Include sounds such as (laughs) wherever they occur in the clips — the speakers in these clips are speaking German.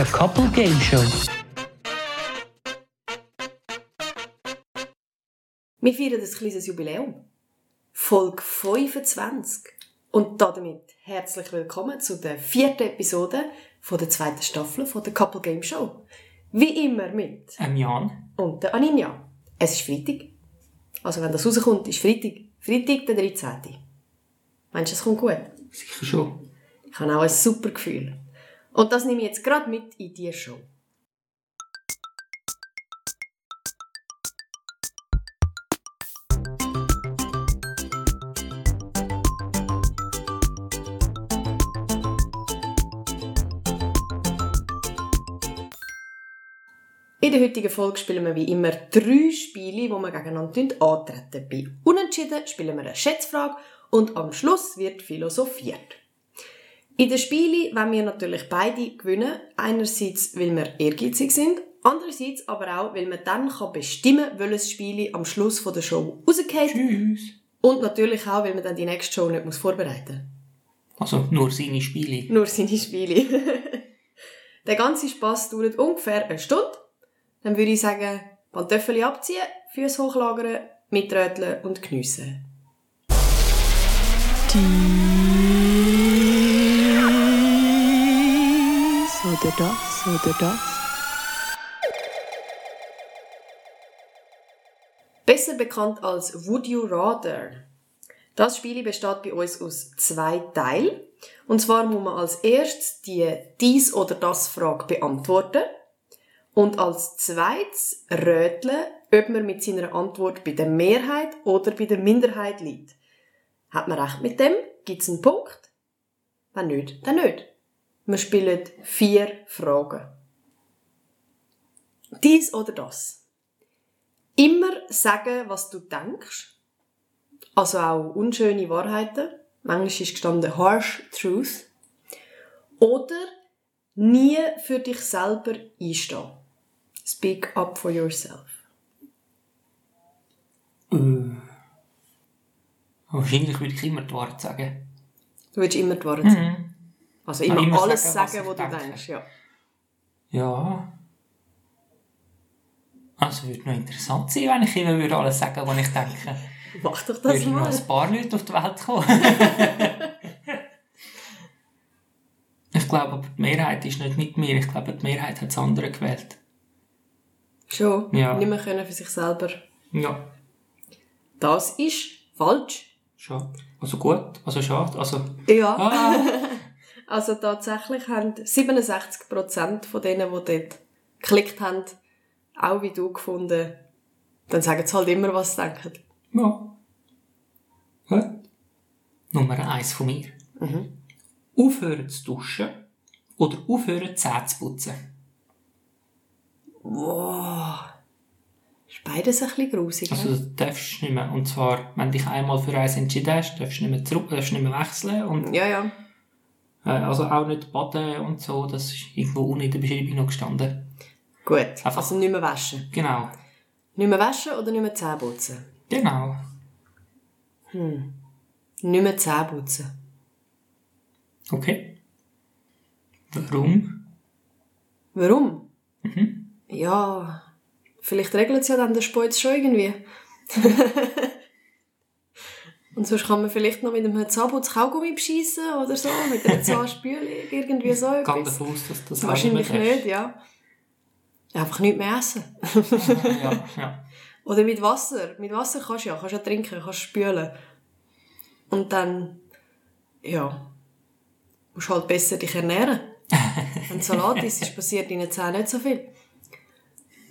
Der Couple Game Show. Wir feiern ein kleines Jubiläum. Folge 25. Und damit herzlich willkommen zu der vierten Episode von der zweiten Staffel von der Couple Game Show. Wie immer mit Ähm, Jan. und der Aninja. Es ist Freitag. Also wenn das rauskommt, ist Freitag. Freitag der 13. Meinst du, es kommt gut? Sicher schon. Ich habe auch ein super Gefühl. Und das nehme ich jetzt gerade mit in die Show. In der heutigen Folge spielen wir wie immer drei Spiele, die wir gegeneinander antreten. Bei Unentschieden spielen wir eine Schätzfrage und am Schluss wird philosophiert. In den Spielen wollen wir natürlich beide gewinnen. Einerseits, weil wir ehrgeizig sind, andererseits aber auch, weil man dann kann bestimmen kann, welches Spiel am Schluss von der Show rausgeht. Tschüss. Und natürlich auch, weil man dann die nächste Show nicht muss vorbereiten Also nur seine Spiele. Nur seine Spiele. (laughs) der ganze Spass dauert ungefähr eine Stunde. Dann würde ich sagen, Pantöffel abziehen, Füße hochlagern, mitröteln und geniessen. Dies oder das oder das. Besser bekannt als Would You Rather. Das Spiel besteht bei uns aus zwei Teilen. Und zwar muss man als erstes die dies oder das Frage beantworten. Und als zweites röteln, ob man mit seiner Antwort bei der Mehrheit oder bei der Minderheit liegt. Hat man recht mit dem, gibt's einen Punkt. Wenn nicht, dann nicht. Wir spielen vier Fragen. Dies oder das. Immer sagen, was du denkst. Also auch unschöne Wahrheiten. Manchmal ist gestanden harsh truth. Oder nie für dich selber einstehen. Speak up for yourself. Äh. Wahrscheinlich würde ich immer die Wahrheit sagen. Du willst immer die Wahrheit sagen. Mhm. Also immer, immer alles sagen, sagen, was was, du denke. denkst. Ja. Ja. Also würde noch interessant sein, wenn ich immer würde alles sagen, was ich denke. (laughs) Mach doch das Würden mal. ein paar Leute auf die Welt kommen. (laughs) ich glaube, aber die Mehrheit ist nicht mit mir. Ich glaube, die Mehrheit hat das andere gewählt. Schon. Ja. Nicht mehr können für sich selber. Ja. Das ist falsch. Schade. Also gut. Also schade. Also... Ja. Ah. (laughs) Also tatsächlich haben 67% von denen, die dort geklickt haben, auch wie du gefunden, dann sagen sie halt immer, was sie denken. Ja. Gut. Nummer eins von mir. Mhm. Aufhören zu duschen oder aufhören Zähne zu putzen. Wow. Ist beides ein bisschen grusig. Also ne? du darfst nicht mehr, und zwar, wenn du dich einmal für eins entschieden hast, darfst du nicht mehr zurück, darfst nicht mehr wechseln und Ja, ja. Äh, also auch nicht baden und so, das ist irgendwo unten in der Beschreibung noch gestanden. Gut. Einfach- Also nicht mehr waschen. Genau. Nicht mehr waschen oder nicht mehr Zähne putzen? Genau. Nicht mehr Zähne putzen. Okay. Warum? Warum? Mhm. Ja, vielleicht regelt es ja dann der Spitz schon irgendwie. (laughs) Und sonst kann man vielleicht noch mit einem Zahnputz Kaugummi beschissen oder so, mit einer (laughs) Zahnspülung, irgendwie so etwas. davon aus, dass das Wahrscheinlich mehr nicht, ja. Einfach nicht mehr essen. Ja, (laughs) ja. Oder mit Wasser. Mit Wasser kannst du ja, kannst ja trinken, kannst spülen. Und dann, ja, musst halt besser dich ernähren. (laughs) Wenn Salat ist passiert in den Zähnen nicht so viel.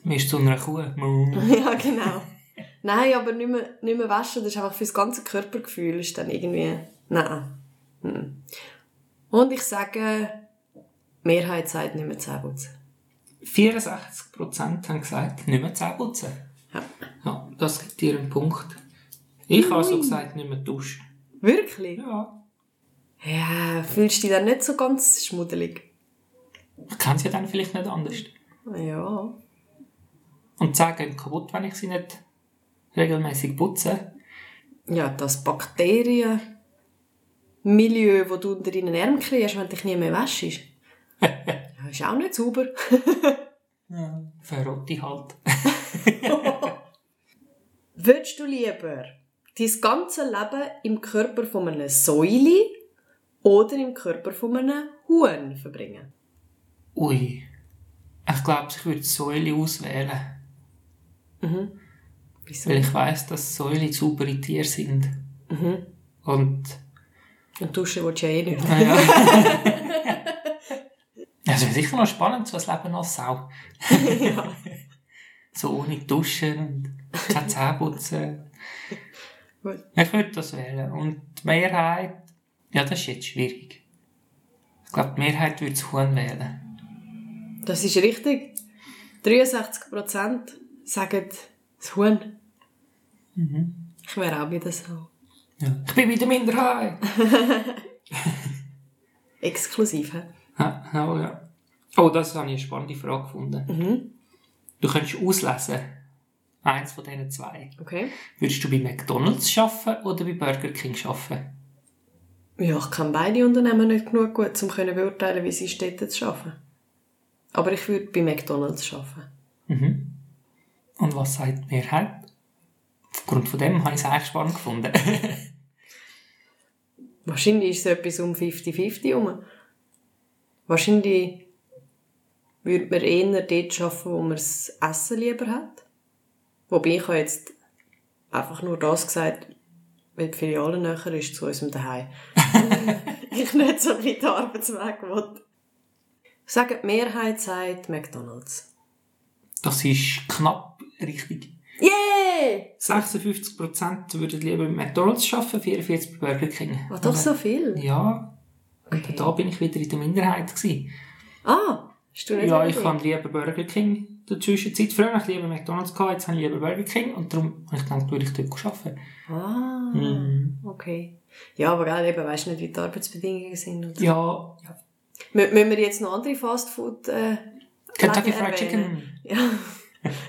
Man ist zu einer Kuh. Ja, genau. Nein, aber nicht mehr, nicht mehr waschen, das ist einfach fürs ganze Körpergefühl, ist dann irgendwie, nein. Und ich sage, Mehrheit sagt nicht mehr Zähne putzen. 64% haben gesagt, nicht mehr Zähne putzen. Ja. Ja, das gibt dir einen Punkt. Ich habe so gesagt, nicht mehr duschen. Wirklich? Ja. Ja, fühlst du dich dann nicht so ganz schmuddelig? Ich kenne sie dann vielleicht nicht anders. Ja. Und die Zähne gehen kaputt, wenn ich sie nicht regelmäßig putze. Ja, das Bakterienmilieu, das du unter deinen Armen kriegst, wenn du dich nie mehr wäschst. (laughs) ist auch nicht sauber. (laughs) Ja, verrotte halt. (laughs) Würdest du lieber dein ganze Leben im Körper von einem Säuli oder im Körper von einem Huhn verbringen? Ui. Ich glaube, ich würde Säule auswählen. Wieso? Weil ich weiss, dass Säule saubere Tiere sind. Und Und duschen willst du ja eh nicht. Ja, (laughs) (laughs) ja. Es wäre sicher noch spannend, so ein Leben als Sau. (laughs) So ohne Duschen und kein Zähneputzen. Ich würde das wählen. Und die Mehrheit, ja, das ist jetzt schwierig. Ich glaube, die Mehrheit würde das Huhn wählen. Das ist richtig. 63% sagen das Huhn. Ich wäre auch wieder so. Ja. Ich bin wieder Minderheit. (laughs) Exklusiv, hä? Ja, oh, ja. Oh, das habe ich eine spannende Frage gefunden. Du könntest auslesen, eins von diesen zwei. Okay. Würdest du bei McDonalds arbeiten oder bei Burger King arbeiten? Ja, ich kann beide Unternehmen nicht genug gut, um können beurteilen, wie sie Städte zu arbeiten. Aber ich würde bei McDonalds arbeiten. Und was sagt die Mehrheit? Aufgrund von dem habe ich es eigentlich spannend gefunden. (laughs) Wahrscheinlich ist es etwas um 50-50 herum. Wahrscheinlich würde man eher dort arbeiten, wo man das Essen lieber hat. Wobei ich habe jetzt einfach nur das gesagt, weil die Filiale näher ist zu unserem Daheim. (laughs) ich nicht so weit Arbeitsweg will. Ich sage, die Mehrheit sagt McDonalds. Das ist knapp richtig. Yeah! 56% würden lieber bei McDonalds arbeiten, 44% bei Burger King. War doch so viel. Ja. Und da bin ich wieder in der Minderheit. Gewesen. Ah, hast du nicht Ja, ich habe lieber Burger King in der Zwischenzeit. Früher habe ich lieber McDonalds gehabt, jetzt habe ich lieber Burger King. Und darum habe ich gedacht, würde ich dort arbeiten. Ah, Mhm. okay. Ja, aber gell, eben, weisst nicht, wie die Arbeitsbedingungen sind. Und so. Ja, ja. Mü- Müssen wir jetzt noch andere Fastfood äh, Kentucky Fried? Chicken. Ja. (laughs)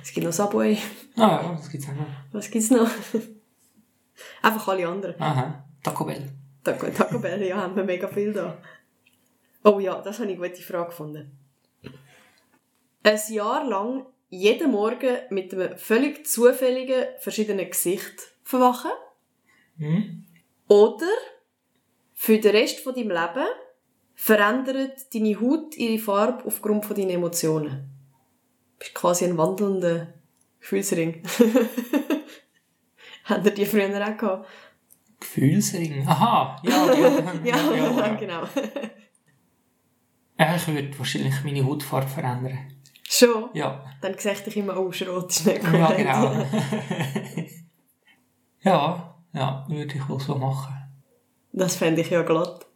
Es gibt noch Subway. Ah, ja, das gibt's auch noch. Was gibt's noch? (laughs) Einfach alle anderen. Aha. Taco Bell. Taco, Taco Bell, ja, haben wir mega viel da. Oh ja, das habe ich eine gute Frage gefunden. Ein Jahr lang jeden Morgen mit einem völlig zufälligen, verschiedenen Gesicht verwachen. Hm? Oder für den Rest von deinem Leben verändert deine Haut ihre Farbe aufgrund von deinen Emotionen. Du bist quasi ein wandelnder Gefühlsring. (laughs) Habt ihr die früher auch gehabt? Gefühlsring. Aha. Ja, ja, (laughs) Ja, ja, ja. genau. Ich würde wahrscheinlich meine Hautfarbe verändern. Schon? Ja. Dann sehe ich dich immer, oh, Schrot ist nicht. Ja, genau. (laughs) ja, ja, würde ich wohl so machen. Das fände ich ja glatt.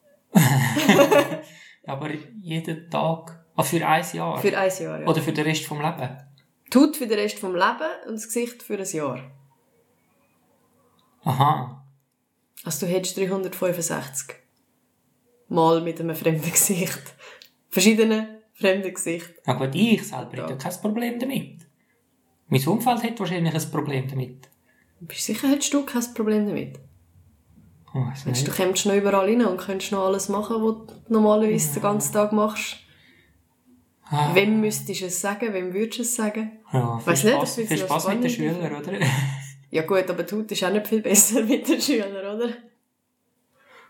Aber jeden Tag, ah, für ein Jahr. Für ein Jahr, ja. Oder für den Rest vom Leben. Die Haut für den Rest vom Leben und das Gesicht für ein Jahr. Aha. Also du hättest 365 Mal mit einem fremden Gesicht. Verschiedene fremde Gesichter. Na gut, ich selber hätte kein Problem damit. Mein Umfeld hat wahrscheinlich ein Problem damit. Bist du sicher, hättest du kein Problem damit? Oh, du, kommst noch überall rein und könntest noch alles machen, was du normalerweise den ganzen Tag machst? Ah. Wem müsstest du es sagen? Wem würdest du es sagen? Ja, viel Weiss nicht, das viel Spaß mit den spannend. Schülern, oder? Ja gut, aber die Haut ist auch nicht viel besser (laughs) mit den Schülern, oder?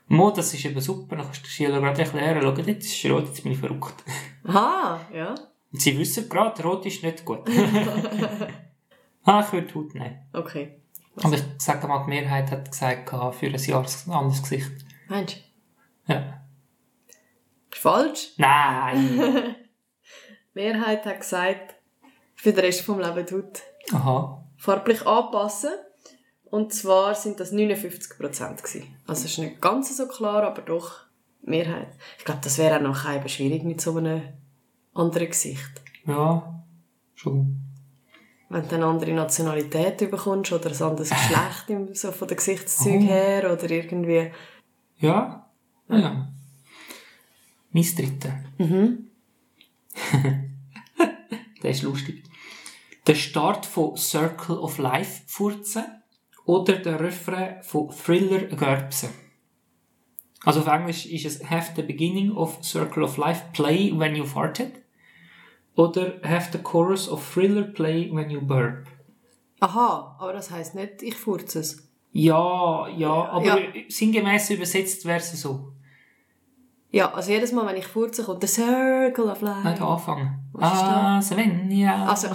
Mo, das ist eben super. Dann kannst du den Schülern gerade erklären, schau, jetzt ist rot, jetzt bin ich verrückt. Aha, ja. Und sie wissen gerade, rot ist nicht gut. (laughs) (laughs) ah, ich würde die Haut nehmen. Okay. Aber ich sage mal, die Mehrheit hat gesagt, für ein Jahr ein anderes Gesicht. Meinst Ja. du? Ist falsch. Nein! Mehrheit hat gesagt, für den Rest vom Leben die Haut Aha. farblich anpassen. Und zwar sind das 59 Prozent gewesen. Also es ist nicht ganz so klar, aber doch Mehrheit. Ich glaube, das wäre auch noch eben schwierig mit so einem anderen Gesicht. Ja, schon. Wenn du eine andere Nationalität bekommst oder ein anderes (laughs) Geschlecht so von den Gesichtszügen Oh. her oder irgendwie. Ja, ja. ja. Mein dritter. (laughs) Der ist lustig. Der Start von Circle of Life furzen oder der Refrain von Thriller Gerbsen. Also auf Englisch ist es Have the beginning of Circle of Life play when you farted. oder have the chorus of Thriller play when you burp. Aha, aber das heisst nicht, ich furze es. Ja, ja, aber Ja. sinngemäß übersetzt wäre es so. Ja, also jedes Mal, wenn ich furze, kommt der Circle of Life. anfangen. Was ist Ah, Svenja. Also,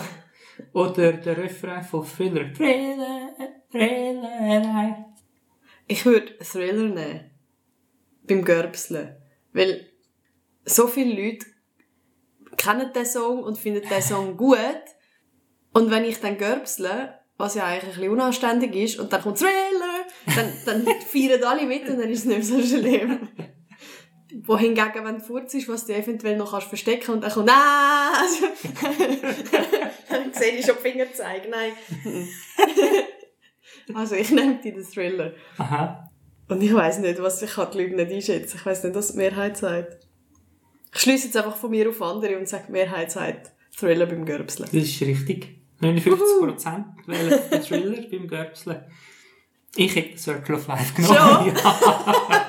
Oder der Refrain von Thriller. Thriller, Thriller. ich würde Thriller nehmen. Beim Görbseln. Weil so viele Leute kennen den Song und finden den Song (laughs) gut. Und wenn ich dann görbsle, was ja eigentlich ein bisschen unanständig ist, und dann kommt Thriller, dann, dann (laughs) feiern alle mit und dann ist es nicht mehr so schlimm. Wohingegen, wenn du furzt ist, was du eventuell noch kannst verstecken und dann kommt «Nein!» also, (laughs) Dann sehe ich schon die Finger zeigen. Nein. (laughs) also ich nehme die den Thriller. Aha. Und ich weiss nicht, was ich kann die Leute nicht einschätzen. Ich weiss nicht, was die Mehrheit sagt. Ich schließe jetzt einfach von mir auf andere und sage, die Mehrheit sagt Thriller beim Görbseln. Das ist richtig. 59% wählen Thriller beim Görbseln. Ich hätte Circle of Life (laughs) genommen. Schon? Ja.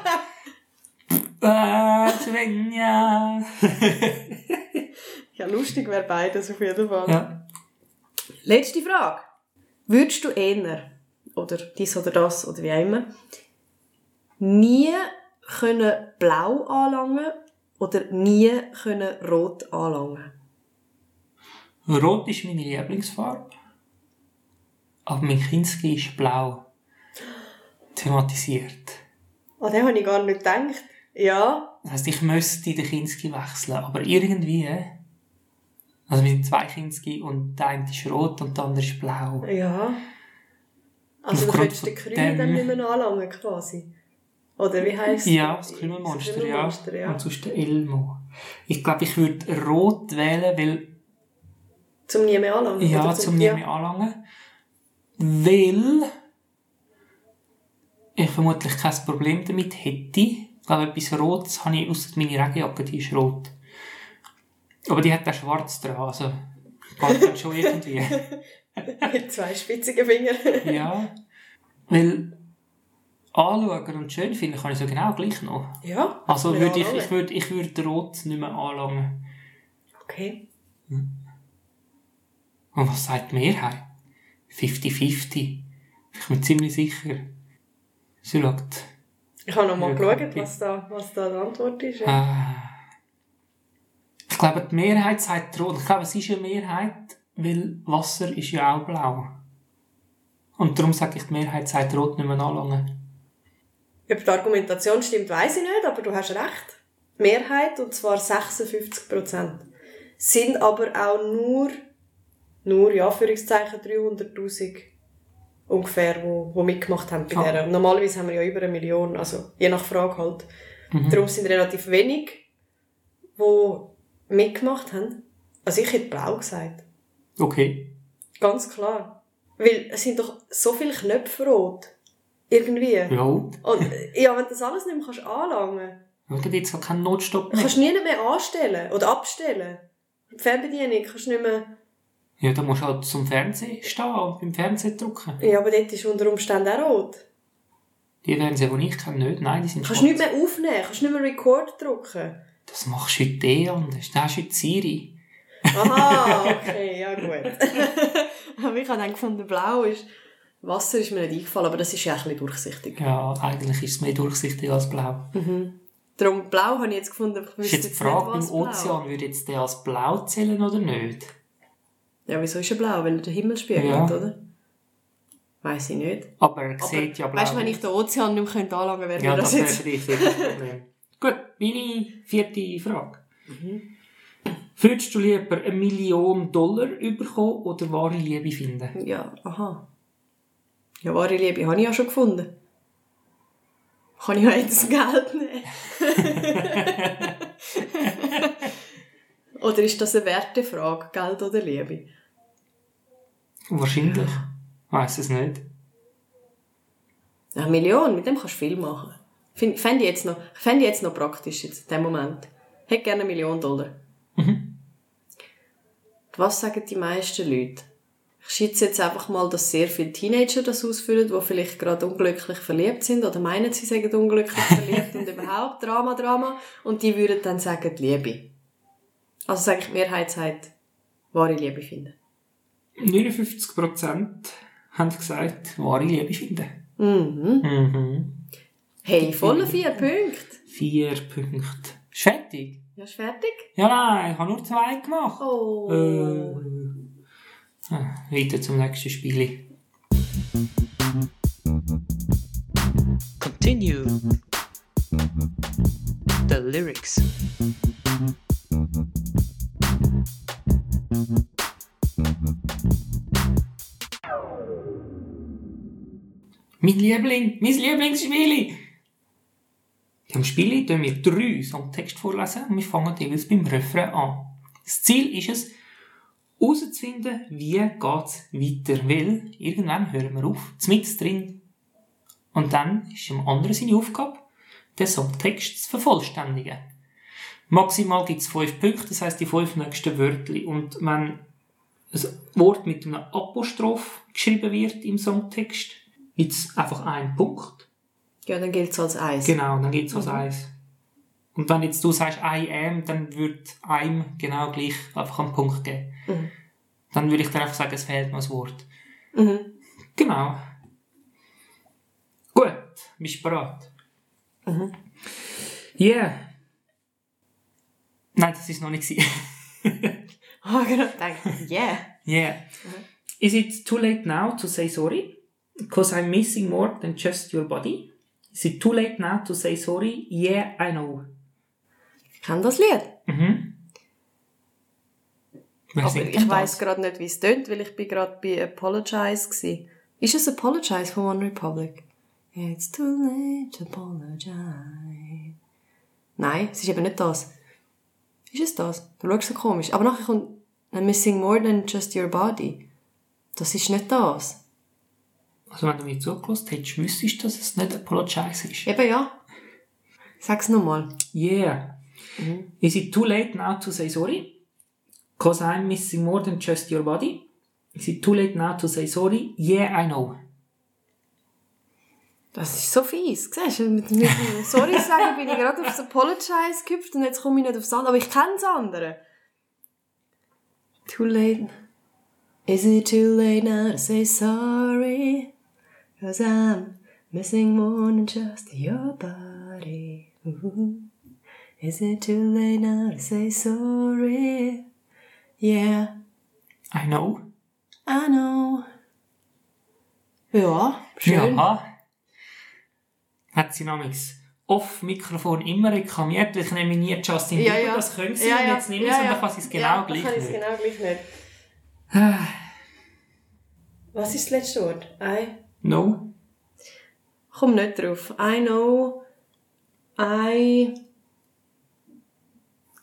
Svenja. (laughs) Ja, lustig wäre beides auf jeden Fall. ja. Letzte Frage. Würdest du eher, oder dies oder das, oder wie auch immer, nie können blau anlangen oder nie können rot anlangen? Rot ist meine Lieblingsfarbe. Aber mein Kinski ist blau. Thematisiert. An den habe ich gar nicht gedacht. Ja. Das heisst, ich müsste den Kinski wechseln. Aber irgendwie... Also wir sind zwei Kinski und der eine ist rot und der andere ist blau. Ja. Also du könntest den von Grünen dann dem- nicht mehr anlangen, quasi. Oder wie heisst Ja, das Krümelmonster, Das ja. Krümelmonster, ja. Und sonst der Elmo. Ich glaube, ich würde rot wählen, weil Zum nie mehr anlangen? Ja, oder zum nie mehr anlangen. Weil ich vermutlich kein Problem damit hätte. Ich glaube, etwas Rotes habe ich, ausser meine Regenjacke, die ist rot. Aber die hat auch schwarz dran, also geht dann schon irgendwie. (laughs) Mit zwei spitzigen Fingern. Ja. Weil anschauen und schön finden kann ich so genau gleich noch. Ja. Also würde ich, ich würde, ich würde rot nicht mehr anlangen. Okay. Und was sagt die Mehrheit? 50-50. Ich bin ziemlich sicher. Sie schaut. Ich habe noch mal Ja, geschaut, was da, was da die Antwort ist. Äh, ich glaube, die Mehrheit sagt rot. Ich glaube, es ist eine Mehrheit, weil Wasser ist ja auch blau. Und darum sage ich, die Mehrheit sagt rot nicht mehr anlangen. Ob die Argumentation stimmt, weiß ich nicht, aber du hast recht. Die Mehrheit, und zwar 56 Prozent, sind aber auch nur, nur, ja, Führungszeichen 300'000 ungefähr, wo, wo mitgemacht haben bei Ah. der. Normalerweise haben wir ja über eine Million, also je nach Frage halt. Mhm. Darum sind relativ wenig, die mitgemacht haben. Also ich hätte blau gesagt. Okay. Ganz klar. Weil es sind doch so viele Knöpfe rot. Irgendwie. Ja. Und äh, ja, wenn du das alles nicht mehr kannst anlangen Oder jetzt halt keinen Notstopp mehr. kannst du nie mehr anstellen oder abstellen. Die Fernbedienung kannst du nicht mehr... Ja, dann musst du halt zum Fernsehen stehen und beim Fernsehen drücken. Ja, aber dort ist unter Umständen auch rot. Die Fernseher, die ich kenne, nicht. Nein, die sind Kannst du nicht mehr aufnehmen, kannst nicht mehr Record drücken. Das machst du heute eh anders. Das du heute Siri. Aha, (laughs) okay, ja gut. (laughs) aber ich habe dann gefunden, blau ist... Wasser ist mir nicht eingefallen, aber das ist ja ein bisschen durchsichtig. Ja, eigentlich ist es mehr durchsichtig als blau. Darum blau habe ich jetzt gefunden, ich Ist wüsste jetzt die jetzt Frage nicht, beim was blau. Ozean, würde jetzt der als blau zählen oder nicht? Ja, wieso ist er blau? Weil er den Himmel spiegelt, Ja. oder? Weiß ich nicht. Aber er sieht ja blau. weißt du, wenn ich den Ozean nicht mehr anlangen könnte, wäre ja, das das wäre jetzt... sicher das Problem. (laughs) Gut, meine vierte Frage. Mhm. Würdest du lieber eine Million Dollar bekommen oder wahre Liebe finden? Ja, aha. Ja, wahre Liebe habe ich ja schon gefunden. Kann ich ja jetzt das Geld nehmen? (laughs) (laughs) oder ist das eine Wertefrage, Geld oder Liebe? Wahrscheinlich. Ich weiss es nicht. Eine Million, mit dem kannst du viel machen. Fände ich jetzt noch, fände ich jetzt noch praktisch jetzt, in dem Moment. Hätte gerne eine Million Dollar. Was sagen die meisten Leute? Ich schätze jetzt einfach mal, dass sehr viele Teenager das ausfüllen, die vielleicht gerade unglücklich verliebt sind oder meinen, sie seien unglücklich verliebt und (laughs) überhaupt Drama, Drama. Und die würden dann sagen, Liebe. Also sage ich, die Mehrheit sagt wahre Liebe finden. 59% haben gesagt, wahre Liebe finden. Mhm. Mhm. Hey, volle vier Punkte. Vier Punkte. Ist fertig? Ja, ist fertig? Ja, nein, ich habe nur zwei gemacht. Oh. Äh. Ah, Weiter zum nächsten Spiel. Continue. The lyrics. Mein Liebling, mein Lieblingsspiel. In diesem Spiel tun wir drei Songtext vorlesen und wir fangen jeweils beim Refrain an. Das Ziel ist es, herauszufinden, wie geht es weiter. Weil irgendwann hören wir auf, mit drin. Und dann ist dem anderen seine Aufgabe, den Songtext zu vervollständigen. Maximal gibt es fünf Punkte, das heisst die fünf nächsten Wörter. Und wenn ein Wort mit einem Apostroph geschrieben wird im Songtext, gibt es einfach einen Punkt. Ja, dann gilt es als eins. Genau, dann gibt es als eins. Und wenn jetzt du sagst I am, dann wird einem genau gleich einfach einen Punkt geben. Dann würde ich dir einfach sagen, es fehlt noch ein Wort. Mhm. Genau. Gut, bist du bereit? Mhm. Yeah. Nein, das ist noch nicht. (laughs) Ah, genau. Danke. Yeah. yeah. Is it too late now to say sorry? Because I'm missing more than just your body? Is it too late now to say sorry? Yeah, I know. Ich kenne das Lied. Mhm. Wer Aber ich das? gerade nicht, wie es tönt, weil ich bin gerade bei Apologize gsi. Ist es Apologize von One Republic? It's too late to apologize. Nein, es ist eben nicht das. Ist es das? Du schaust so komisch. Aber nachher kommt I'm missing more than just your body. Das ist nicht das. Also wenn du mir zugelassen hättest, wüsstest du, dass es nicht Apologize ist. Eben ja. Sag's nochmal. Yeah. Is it too late now to say sorry? Because I'm missing more than just your body? Is it too late now to say sorry? Yeah, I know. Das ist so fies. Siehst du, mit, mit Sorry sagen bin ich gerade aufs Apologize gehüpft und jetzt komme ich nicht aufs andere. Aber ich kenne das andere. Too late. Is it too late now to say sorry? Cause I'm missing more than just your body. Ooh. Is it too late now to say sorry? Yeah, I know. I know. Ja, schön. Ja. Hat sie namens off Mikrofon immer reklamiert, ich nehme nie Justin Ja, Bieber, ja. das können sie Ja, ja. jetzt nicht mehr, Ja, sondern ja. kann sie es genau ja, gleich kann nicht. genau gleich nicht. Was ist das letzte Wort? I? No? Komm nicht drauf. I know I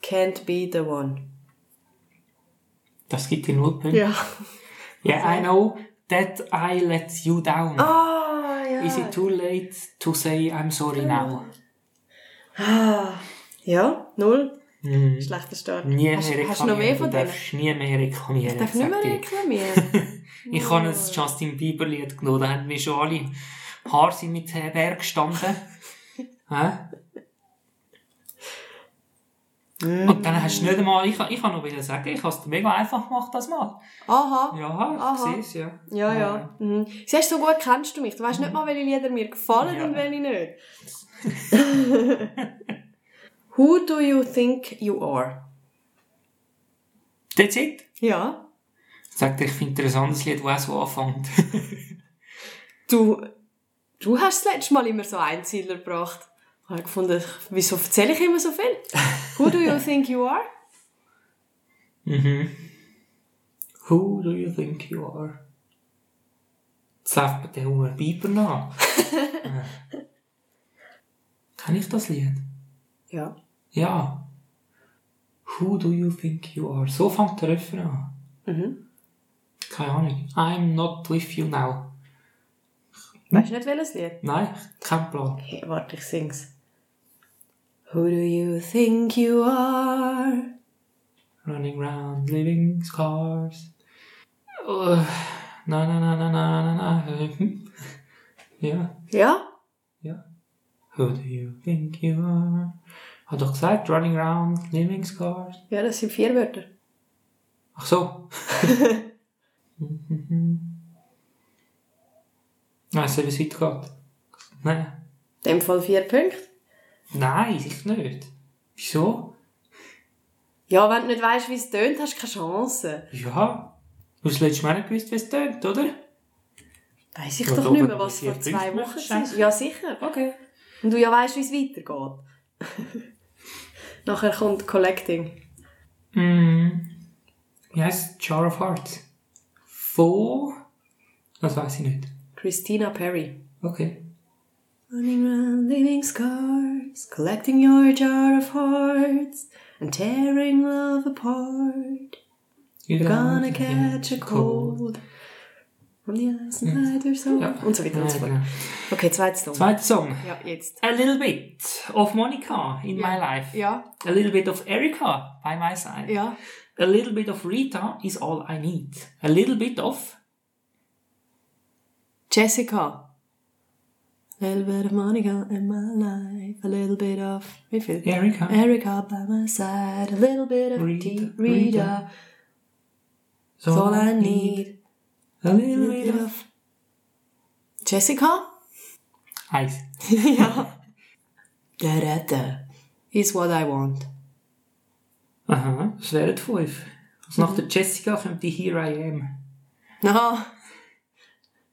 can't be the one. Das gibt dir null Punkte. Ja. Yeah, I know that I let you down. Ah, ja. Is it too late to say I'm sorry now? Ah. Ja, null. Hm. Schlechter Start. Nie hast, mehr hast du noch mehr von Du denen? darfst nie mehr reklamieren. Ich darf nicht mehr reklamieren. (laughs) Ich habe ein Justin Bieber Lied genommen, da haben mir schon alle Haare sind mit äh, Berg gestanden. (laughs) Hä? Und dann hast du nicht einmal, ich, ich kann noch wieder sagen, ich habe es mega einfach gemacht das Mal. Aha. Ja, Aha. ich sehe es, ja. Ja, ja. Mhm. Siehst du, so gut kennst du mich. Du weißt nicht mal, welche Lieder mir gefallen Ja. und welche nicht. (laughs) Who do you think you are? That's it. Ja. Sagt ich finde ein anderes Lied, das auch so anfängt. (laughs) Du, du hast das letzte Mal immer so Einzieler gebracht. Ich habe gefunden, wieso erzähle ich immer so viel? Who do you think you are? mhm. Who do you think you are? Jetzt läuft mir der Hunger Bieber nach. Äh. (laughs) Kenn ich das Lied? Ja. Ja. Who do you think you are? So fängt der Refrain an. Mhm. Keine Ahnung. I'm not with you now. Weißt du nicht, welches Lied? Nein, kein Plan. Hey, warte, ich sing's. Who do you think you are? Running round, living scars. Uh, na na na na na na na. (laughs) Ja, Ja? ja. Who do you think you are? Hat doch gesagt, running round, living scars. Ja, das sind vier Wörter. Ach so. (laughs) Weißt du, wie es weitergeht? Nein. In dem Fall vier Punkte. Nein, sicher nicht. Wieso? Ja, wenn du nicht weißt, wie es tönt, hast du keine Chance. Ja. Du hast letztes Mal nicht gewusst, wie es tönt, oder? Weiss ich Ja, doch nicht mehr, was vor zwei Wochen war. Ja, sicher. Okay. Und du ja weißt, wie es weitergeht. (laughs) Nachher kommt Collecting. Mm. Heisst Jar of Hearts? Von... Das weiß ich nicht. Christina Perry. Okay. Running around leaving scars, collecting your jar of hearts, and tearing love apart. You're gonna catch a cold. From the ice and hide your soul. Ja. Und so weiter und so fort. Okay, zweites Song. Zweiter Song. Ja, jetzt. A little bit of Monica in Ja. my life. Ja, A little bit of Erica by my side. ja. A little bit of Rita is all I need. A little bit of Jessica. A little bit of Monica in my life. A little bit of... Erica. Erica by my side. A little bit of Rita, Rita. Rita. Rita. So all I need. A A little little bit bit of. Jessica? Eis. ja. Da, da, da. Is what I want. Aha, das wären fünf. Also nach der Jessica kommt die Here I Am. Aha.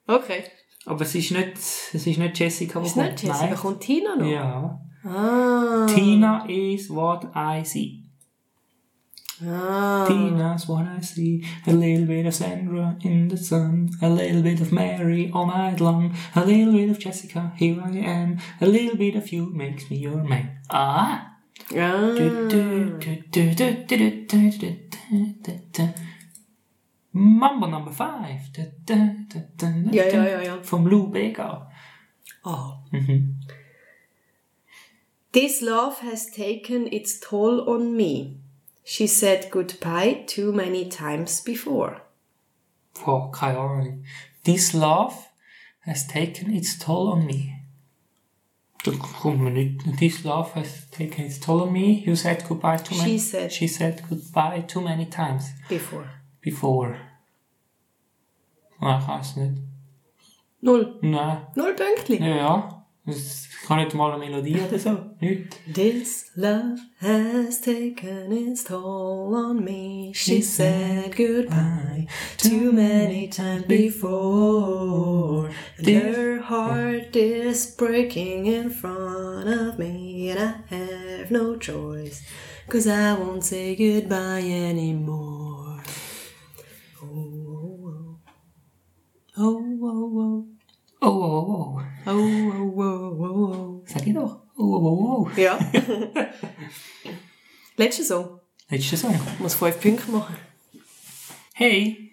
Okay. Aber es ist nicht, es ist nicht Jessica, die Ist nicht kommt. Jessica, Nein. kommt Tina noch? Ja. Ah. Tina is what I see. Ah. Tina's what I see. A little bit of Sandra in the sun. A little bit of Mary all night long. A little bit of Jessica, here I am. A little bit of you makes me your man. Ah! Mumble Mambo number five. Ja, ja, ja, ja. From Lou Baker. Oh. Mhm. This love has taken its toll on me. She said goodbye too many times before. Oh, Kyori. This love has taken its toll on me. Da kommt mir nicht. This love has taken its toll on me. You said goodbye too many. She said. She said goodbye too many times Before. before. Ah, ich weiß nicht. Null. Nein. Null Pünktchen. Ja, ja. Es kann nicht mal eine Melodie oder so. Nicht. This love has taken its toll on me. She said goodbye too many times before. And her heart is breaking in front of me. And I have no choice. Cause I won't say goodbye anymore. Oh, oh, oh, Oh, oh, oh. oh. Oh, oh, oh, oh, oh. Sag ich doch. Oh, oh, oh, oh. Ja. (laughs) Letzter Song. Letzter Song. Ich muss fünf Punkte machen. Hey,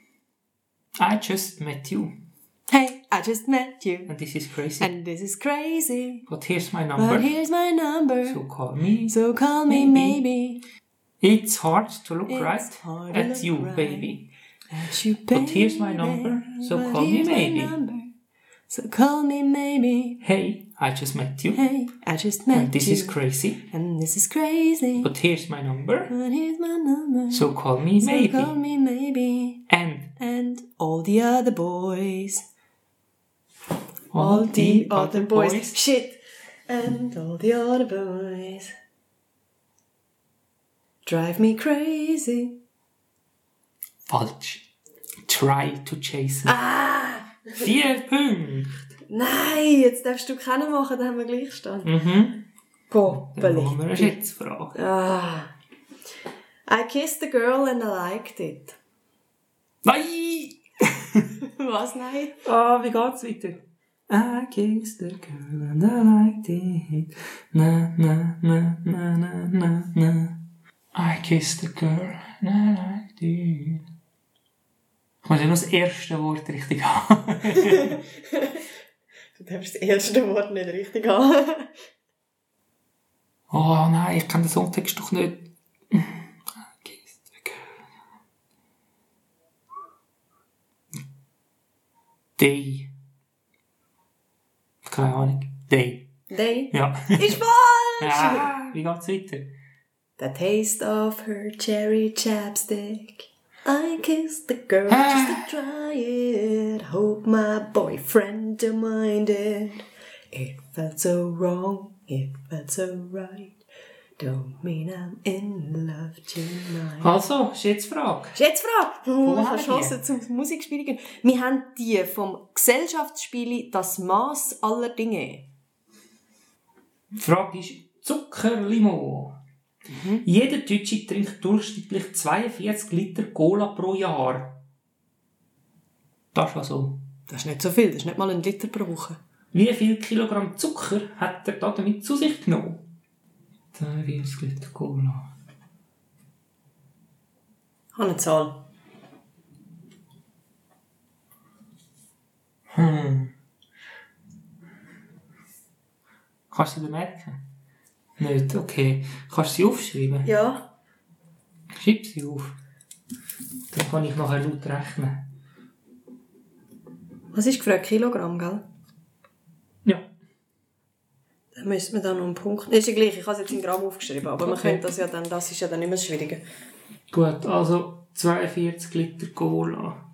I just met you. Hey, I just met you. And this is crazy. And this is crazy. But here's my number. But here's my number. So call me. So call me Maybe. maybe. It's hard to look It's right at look you, right. baby. At you, baby. But here's my number, so But call me maybe. So call me maybe. Hey, I just met you. Hey, I just met And this you. is crazy. And this is crazy. But here's my number. But here's my number. So call me So maybe. call me maybe. And And all the other boys. all the other boys. Shit. And all the other boys. Drive me crazy. Falsch. Try to chase me. Ah! Vier Punkte. Nein, jetzt darfst du keinen machen, dann haben wir Gleichstand. Mhm. Dann Poppeli. machen wir eine Schätzfrage. Ah. I kissed a girl and I liked it. Nein! (laughs) Was, nein? Ah, wie geht's weiter? I kissed the girl and I liked it. Na, na, na, na, na, na, na. I kissed the girl and I liked it. Ich muss ja nur das erste Wort richtig haben. (laughs) Du darfst das erste Wort nicht richtig haben. (laughs) Oh nein, ich kann den Songtext doch nicht. Day. Keine Ahnung. Day. Day. Ja. Ist (laughs) falsch! ja. Wie geht's weiter? The taste of her cherry chapstick. I kissed the girl just to try it. Hope my boyfriend don't mind it. It felt so wrong, it felt so right. Don't mean I'm in love tonight. Also, ist jetzt die Frage. Schätzfrage! Oh, ich haben Chance zum Musikspiel gehen. Wir haben die vom Gesellschaftsspiel «Das Maß aller Dinge». Die Frage ist Zuckerlimo. Jeder Deutsche trinkt durchschnittlich 42 Liter Cola pro Jahr. Das ist also. Das ist nicht so viel, das ist nicht mal ein Liter pro Woche. Wie viel Kilogramm Zucker hat er da damit zu sich genommen? 42 Liter Cola. Ich habe eine Zahl. Hm. Kannst du dir merken? Nicht, okay. Kannst du sie aufschreiben? Ja. Schreib sie auf. Dann kann ich nachher laut rechnen. Was ist gefragt? Kilogramm, gell? Ja. Dann müssen wir dann noch einen Punkt... Ist ja gleich, ich habe es jetzt in Gramm aufgeschrieben, aber man Okay. könnte das ja dann... Das ist ja dann immer das Schwierige. Gut, also 42 Liter Cola.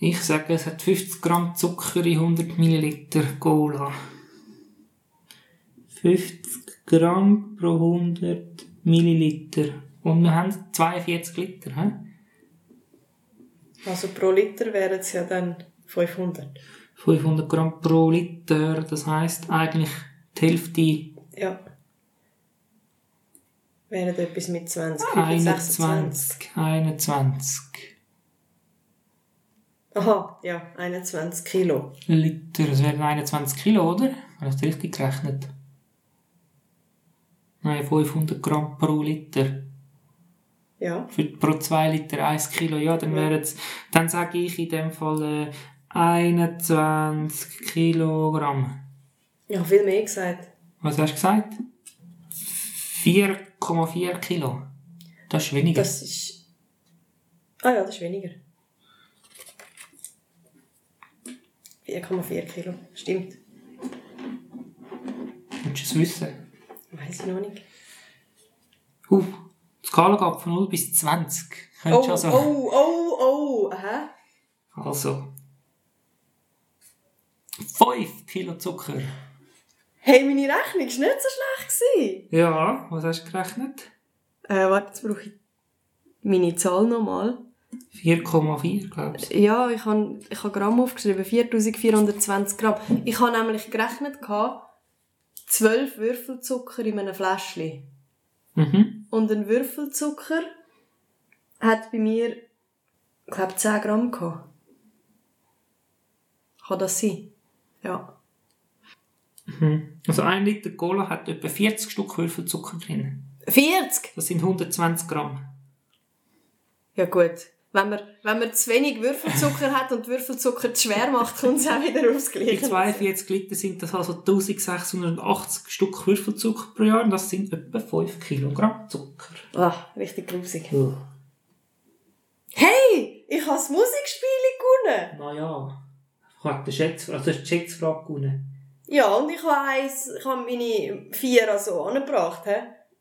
Ich sage, es hat 50 Gramm Zucker in 100 Milliliter Cola. 50 Gramm pro 100 Milliliter. Und wir haben 42 Liter. He? Also pro Liter wären es ja dann 500. 500 Gramm pro Liter, das heisst eigentlich die Hälfte Ja. Wären etwas mit 20. Wie viel? 21. 21 Aha, ja, 21 Kilo. Liter. Das wären 21 Kilo, oder? Habe ich das richtig gerechnet? Nein, 500 Gramm pro Liter. Ja. Für, pro 2 Liter 1 Kilo. Ja, dann wären es, dann sage ich in dem Fall äh, 21 Kilogramm. Ja, viel mehr gesagt. Was hast du gesagt? 4,4 Kilo. Das ist weniger. Das ist... Ah ja, das ist weniger. 4,4 Kilo. Stimmt. Willst du es wissen? Weiß ich noch nicht. Uh, die Skala geht von 0 bis 20. Oh, Könntest oh, also, oh, oh, aha. also. 5 Kilo Zucker. Hey, meine Rechnung war nicht so schlecht. Gewesen. Ja, was hast du gerechnet? Äh, warte, jetzt brauche ich meine Zahl nochmal. 4,4, glaubst du? Ja, ich habe ich hab Gramm aufgeschrieben, 4420 Gramm. Ich habe nämlich gerechnet, gehabt, 12 Würfelzucker in einem Fläschchen. Mhm. Und ein Würfelzucker hat bei mir, ich glaube, 10 Gramm gehabt. Kann das sein? Ja. mhm. Also ein Liter Cola hat etwa 40 Stück Würfelzucker drin. 40? Das sind 120 Gramm. Ja gut. Wenn man, wenn man zu wenig Würfelzucker hat und Würfelzucker zu schwer macht, kommt es auch wieder aufs Die Gleiche. 42 Liter sind das also 1680 Stück Würfelzucker pro Jahr und das sind etwa 5 Kilogramm Zucker. Ah, richtig grusig. Ja. Hey, ich habe das Musikspiel gewonnen. Naja, ich habe die Schätz, also die Schätzfrage gewonnen. Ja, und ich habe, eins, ich habe meine vier also angebracht, he?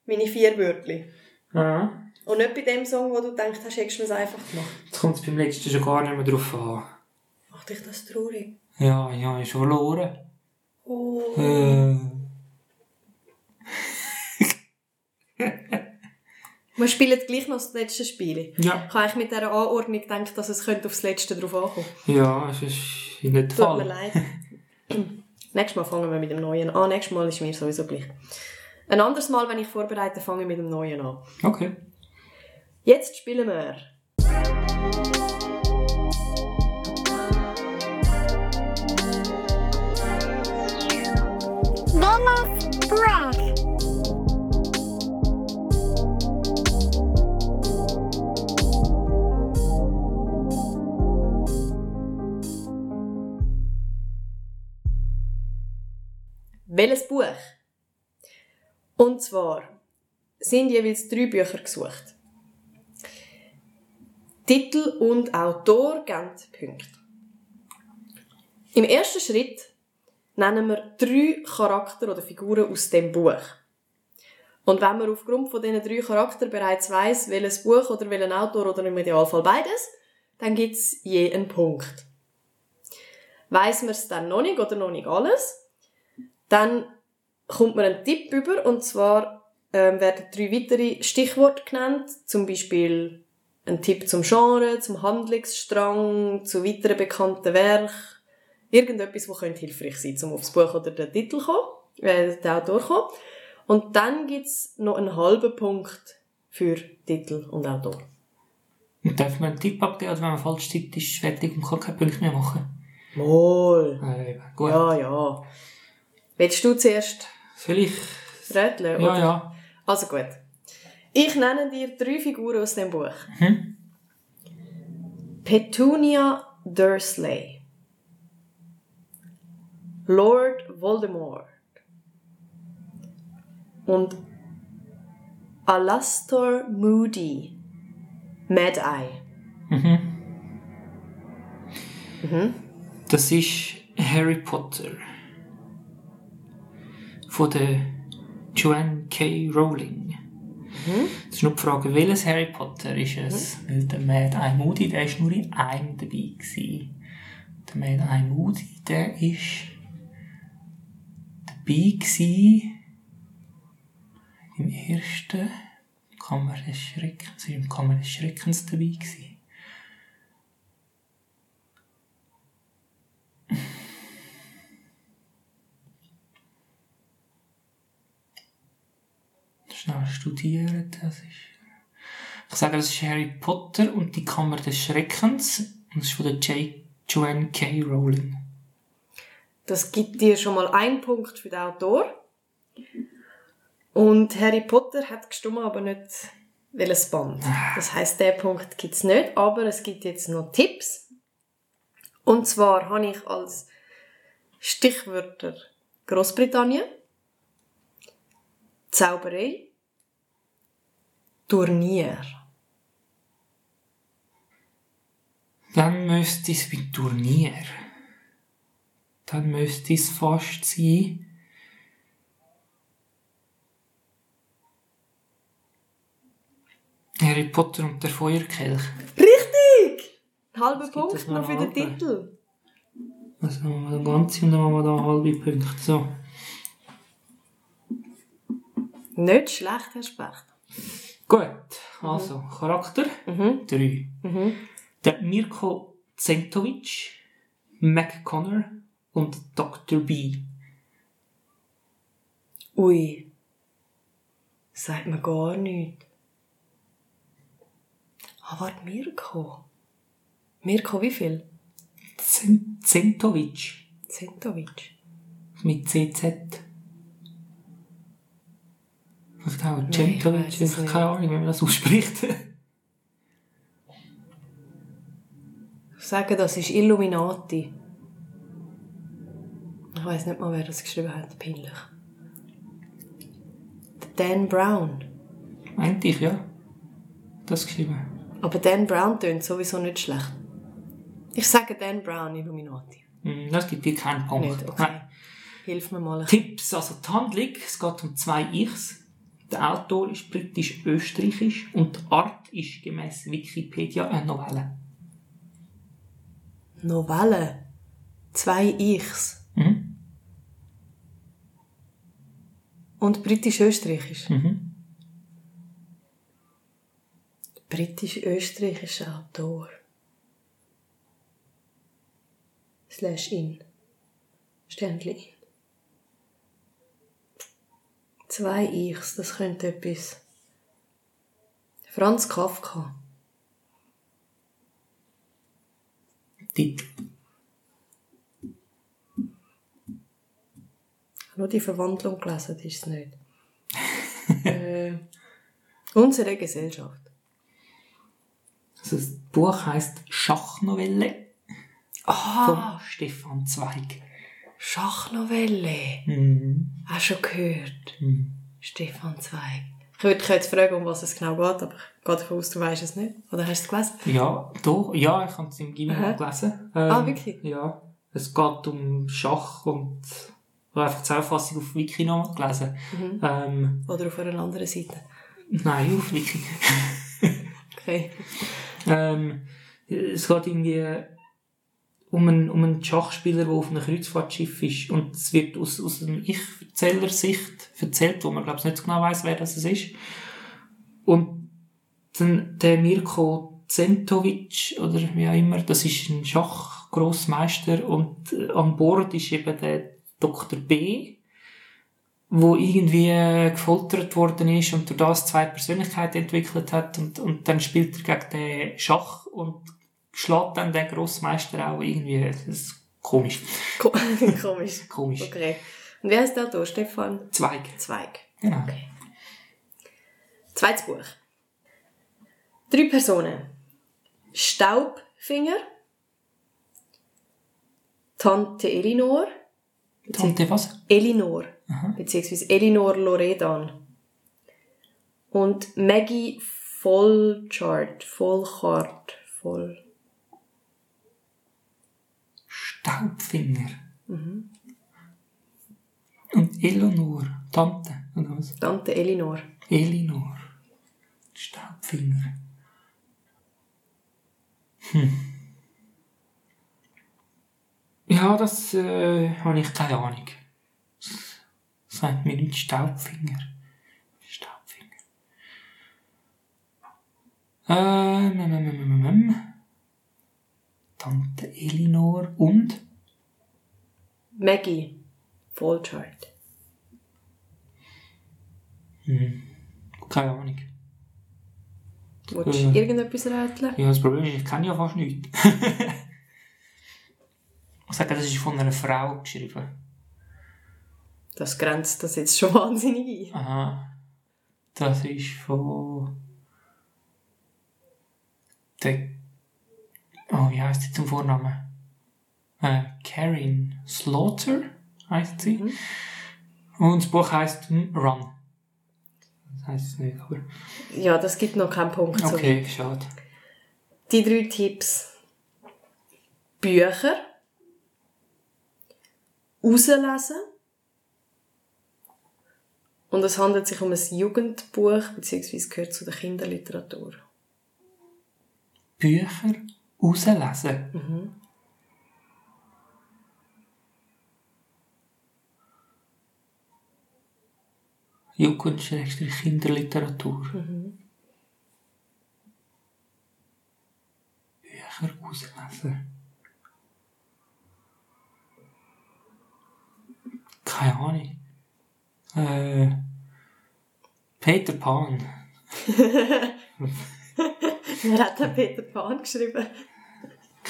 meine vier Wörter. Ja. Und nicht bei dem Song, wo du denkst, hast, hättest du es einfach gemacht. Jetzt kommt es beim letzten schon gar nicht mehr drauf an. Macht dich das traurig? Ja, ja, ist verloren. Oh. Äh. (laughs) Wir spielen gleich noch das letzte Spiel. Ja. Ich habe mit dieser Anordnung gedacht, dass es könnte aufs Letzte drauf ankommen Ja, es ist nicht der Tut mir Fall. leid. (clears throat) nächstes Mal fangen wir mit dem Neuen an. Nächstes Mal ist mir sowieso gleich. Ein anderes Mal, wenn ich vorbereite, fange ich mit dem Neuen an. Okay. Jetzt spielen wir. Black. Welches Buch? Und zwar sind jeweils drei Bücher gesucht. Titel und Autor geben Punkte. Im ersten Schritt nennen wir drei Charakter oder Figuren aus dem Buch. Und wenn man aufgrund von diesen drei Charakteren bereits weiss, welches Buch oder welchen Autor oder im Idealfall beides, dann gibt's je einen Punkt. Weiss man es dann noch nicht oder noch nicht alles, dann kommt man einen Tipp über und zwar ähm, werden drei weitere Stichworte genannt, zum Beispiel ein Tipp zum Genre, zum Handlungsstrang, zu weiteren bekannten Werken, irgendetwas, das könnte hilfreich sein, um aufs Buch oder den Titel zu kommen, äh, den Autor zu kommen. Und dann gibt's noch einen halben Punkt für Titel und Autor. Und darf man einen Tipp abgeben, oder wenn man falsch tippt, ist es fertig und kann keinen Punkt mehr machen? Moll. Äh. Gut. Ja, ja. Willst du zuerst Soll ich? rätseln? Ja, oder? ja. Also gut. Ich nenne dir drei Figuren aus dem Buch. Mhm. Petunia Dursley. Lord Voldemort. Und Alastor Moody. Mad Eye. Das ist Harry Potter. Von der Joanne K. Rowling. Das ist nur die Frage, welches Harry Potter ist es? Weil der Mad Eye Moody, der ist nur in einem dabei gewesen. Der Mad Eye Moody, der ist dabei gewesen im ersten Kammer des Schreckens, im Kammer des Schreckens dabei gewesen. Schnell studieren, das ist... Ich sage, das ist Harry Potter und die Kammer des Schreckens. Und das ist von der J. Joanne K. Rowling. Das gibt dir schon mal einen Punkt für den Autor. Und Harry Potter hat gestimmt, aber nicht welches Band. Das heißt, der Punkt gibt's nicht, aber es gibt jetzt noch Tipps. Und zwar habe ich als Stichwörter Großbritannien, Zauberei, Turnier. Dann müsste es bei Turnier. Dann müsste es fast sein. Harry Potter und der Feuerkelch. Richtig! Halber Punkt noch für den. Titel. Also machen wir den ganzen und dann machen wir da halbe Punkte. So. Nicht schlecht, Herr Specht. Gut, also Charakter Mhm. 3. Der Mirko Zentovic, McConnor und Dr. B. Ui. Sagt mir gar nichts. Ah, warte, Mirko. Mirko, wie viel? Zen- Zentovic Zentovic. mit CZ. Nein, ich Centovic, ich habe nicht. keine Ahnung, wie man das ausspricht. Ich sage, das ist Illuminati. Ich weiß nicht mal, wer das geschrieben hat. Peinlich. Dan Brown. Meinte ich, ja. Das geschrieben. Aber Dan Brown tönt sowieso nicht schlecht. Ich sage Dan Brown, Illuminati. Hm, Das gibt dir keinen Punkt. Nicht, okay. Nein. Hilf mir mal. Tipps, also die Handlung, es geht um zwei Ichs. Der Autor ist britisch-österreichisch und die Art ist gemäß Wikipedia eine Novelle. Novelle. Zwei Ichs. Mhm. Und britisch-österreichisch. Mhm. Britisch-österreichischer Autor. Slash in. Sternli in. Zwei Ichs, das könnte etwas. Franz Kafka. Titel. Nur die Verwandlung gelesen, das ist es nicht. (laughs) äh, unsere Gesellschaft. Also das Buch heißt Schachnovelle Ah, von Stefan Zweig. Schachnovelle. Mhm. Hast du schon gehört? Mhm. Stefan Zweig. Ich würde dich jetzt fragen, um was es genau geht, aber ich gehe davon aus, du weißt es nicht. Oder hast du es gelesen? Ja, doch, ja, ich habe es im Gimmi Aha. mal gelesen. Ähm, Ah, wirklich? Ja. Es geht um Schach und habe einfach die Zusammenfassung auf Wiki nochmal gelesen. Ähm, Oder auf einer anderen Seite. nein, auf Wiki. (laughs) Okay. Ähm, es geht irgendwie um einen, um einen Schachspieler, der auf einem Kreuzfahrtschiff ist. Und es wird aus, aus einem Ich-Erzähler-Sicht erzählt, wo man, glaube ich, nicht so genau weiß, wer das ist. Und dann der Mirko Zentovic, oder wie auch immer, das ist ein Schachgrossmeister und äh, an Bord ist eben der Dr. B, wo irgendwie äh, gefoltert worden ist und durch das zwei Persönlichkeiten entwickelt hat und, und dann spielt er gegen den Schach und schlägt dann den Grossmeister auch irgendwie. Das ist komisch. Ko (laughs) Komisch. Komisch. Okay. Und wie heißt der Autor? Stefan Zweig. Zweig. Genau. Okay. Zweites Buch. Drei Personen. Staubfinger, Tante Elinor, Tante was? Elinor, beziehungsweise Elinor Loredan und Maggie Vollchart, Vollchart, Voll. Staubfinger. Und Eleanor. Tante. Oder was? Tante Elinor. Elinor. Staubfinger. Hm. Ja, das äh, habe ich keine Ahnung. Das sagt mir nicht Staubfinger. Staubfinger. Ähm, ähm, ähm, ähm, ähm. Tante Elinor und Maggie Vollchart. keine Ahnung. Willst du Äh. irgendetwas rätseln? Ja, das Problem ist, ich kenne ja fast nichts. (laughs) ich sage, das ist von einer Frau geschrieben. Das grenzt das jetzt schon (laughs) wahnsinnig ein. Aha. Das ist von. Der. Oh, wie heißt sie zum Vornamen? Äh, Karin Slaughter heißt sie. Und das Buch heißt hm, Run. Das heißt es nicht, aber. Ja, das gibt noch keinen Punkt. so. Okay, schade. Die drei Tipps. Bücher. Rauslesen. Und es handelt sich um ein Jugendbuch, beziehungsweise gehört zu der Kinderliteratur. Bücher rauslesen. Jugend-Kinderliteratur. Bücher rauslesen. Keine Ahnung. Äh, Peter Pan. (laughs) Wer hat den Peter Pan geschrieben?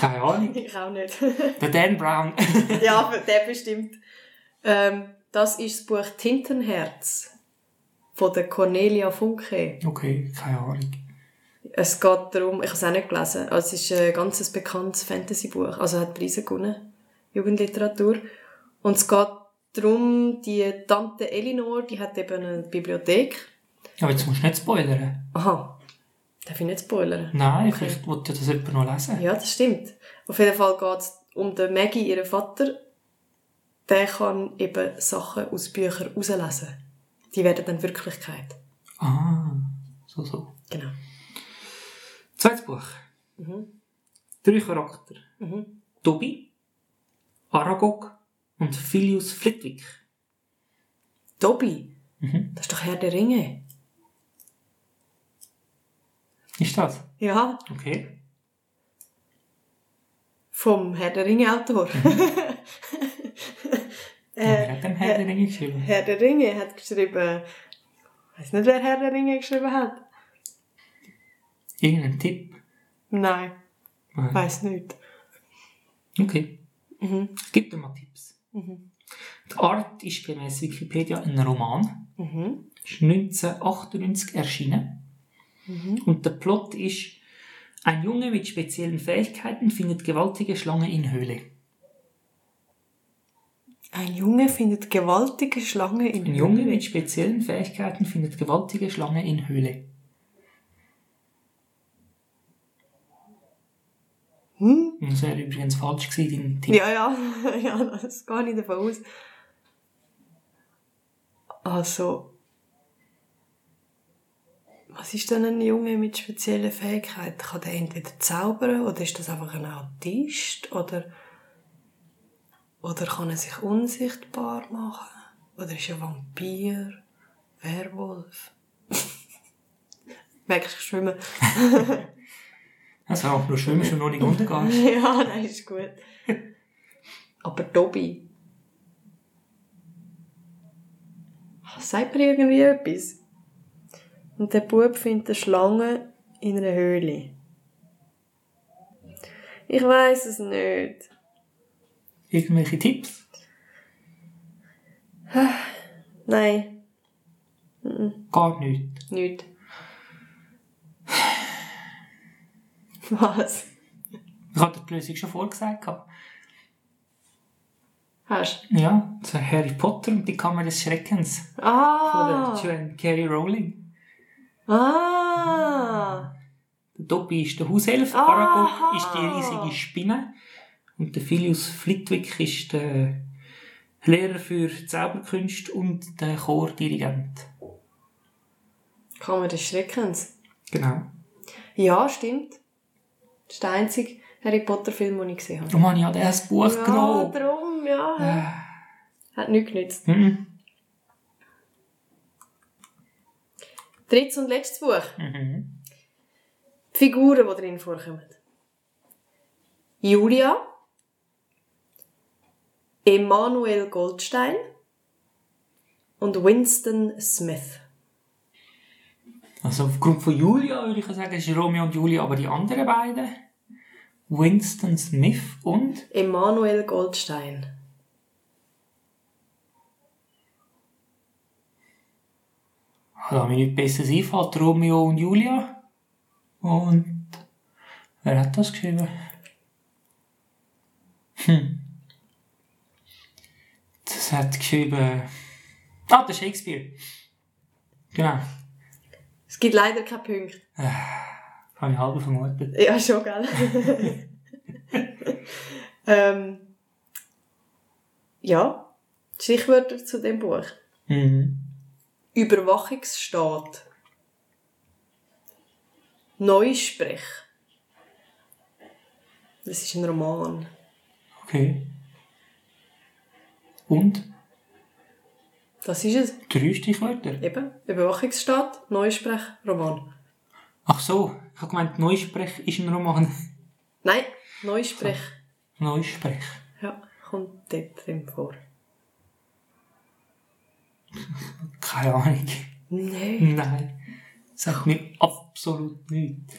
Keine Ahnung. (laughs) Ich auch nicht. Der Dan Brown. (laughs) ja, der bestimmt. Ähm, das ist das Buch Tintenherz von der Cornelia Funke. okay, keine Ahnung. Es geht darum, ich habe es auch nicht gelesen, also es ist ein ganz bekanntes Fantasy-Buch, also hat Preise gewonnen, Jugendliteratur. Und es geht darum, die Tante Elinor, die hat eben eine Bibliothek. Aber jetzt musst du nicht spoilern. Aha, darf ich nicht spoilern? Nein, vielleicht wollte das jemand noch lesen. Ja, das stimmt. Auf jeden Fall geht es um den Maggie, ihren Vater. Der kann eben Sachen aus Büchern rauslesen. Die werden dann Wirklichkeit. Ah, so, so. Genau. Zweites Buch. Drei Charakter. Tobi, Aragog und Filius Flitwick. Dobby, das ist doch Herr der Ringe. Ist das? Ja, Okay. vom Herr der Ringe-Autor. Wer (laughs) hat denn Herr der Ringe geschrieben? Herr der Ringe hat geschrieben... Ich weiß nicht, wer Herr der Ringe geschrieben hat. Irgendein Tipp? Nein, Nein. weiß nicht. Okay. Es gibt dir mal Tipps. Die Art ist gemäß Wikipedia ein Roman. Ist 1998 erschienen. Und der Plot ist, ein Junge mit speziellen Fähigkeiten findet gewaltige Schlange in Höhle. Ein Junge findet gewaltige Schlange in Ein Junge mit speziellen Fähigkeiten findet gewaltige Schlange in Höhle. Hm? Das wäre übrigens falsch gewesen, dein Tipp. Ja, ja, (laughs) ja, das gehe ich davon aus. Also, was ist denn ein Junge mit speziellen Fähigkeiten? Kann der entweder zaubern oder ist das einfach ein Autist? Oder, oder kann er sich unsichtbar machen? Oder ist er Vampir? Werwolf? (laughs) Merkst du, ich schwimme? (laughs) Also, du schwimmst und noch nicht untergehst. (laughs) ja, das ist gut. Aber Dobby. Sagt mir irgendwie etwas? Und der Bub findet eine Schlange in einer Höhle. Ich weiß es nicht. Irgendwelche Tipps? Nein, Gar nicht. nicht. Was? Ich hatte die Lösung schon vorgesagt. Hast Ja, so Harry Potter und die Kammer des Schreckens. du? Von Ah! der Joanne Carey Rowling. Ah! Der Dobby ist der Hauself, Aha. Aragog ist die riesige Spinne und der Filius Flitwick ist der Lehrer für Zauberkünste und der Chordirigent. Kammer des Schreckens. Genau. Ja, stimmt. Das ist der einzige Harry Potter-Film, den ich gesehen habe. Und man hat das Buch Ja, genommen. darum, ja. Hat nichts genützt. Mhm. Drittes und letztes Buch. Mhm. Die Figuren, die drin vorkommen. Julia. Emanuel Goldstein. Und Winston Smith. Also aufgrund von Julia würde ich sagen, es ist Romeo und Julia, aber die anderen beiden, Winston Smith und Emanuel Goldstein. Da mir nicht besseres einfällt, Romeo und Julia. Und wer hat das geschrieben? Hm. Das hat geschrieben. Ah, der Shakespeare. Genau. Es gibt leider keine Punkte. Habe ich halb vermutet. Ja, schon, gell? ähm, ja, Stichwörter zu dem Buch. Mhm. Überwachungsstaat. Neusprech. Das ist ein Roman. Okay. Und? Das ist es. Drei Stichwörter. Eben. Überwachungsstaat, Neusprech, Roman. Ach so, ich habe gemeint, Neusprech ist ein Roman. Nein, Neusprech. Neusprech. Ja, kommt dort drin vor. Keine Ahnung. Nein. Nein. Sagt mir absolut nichts.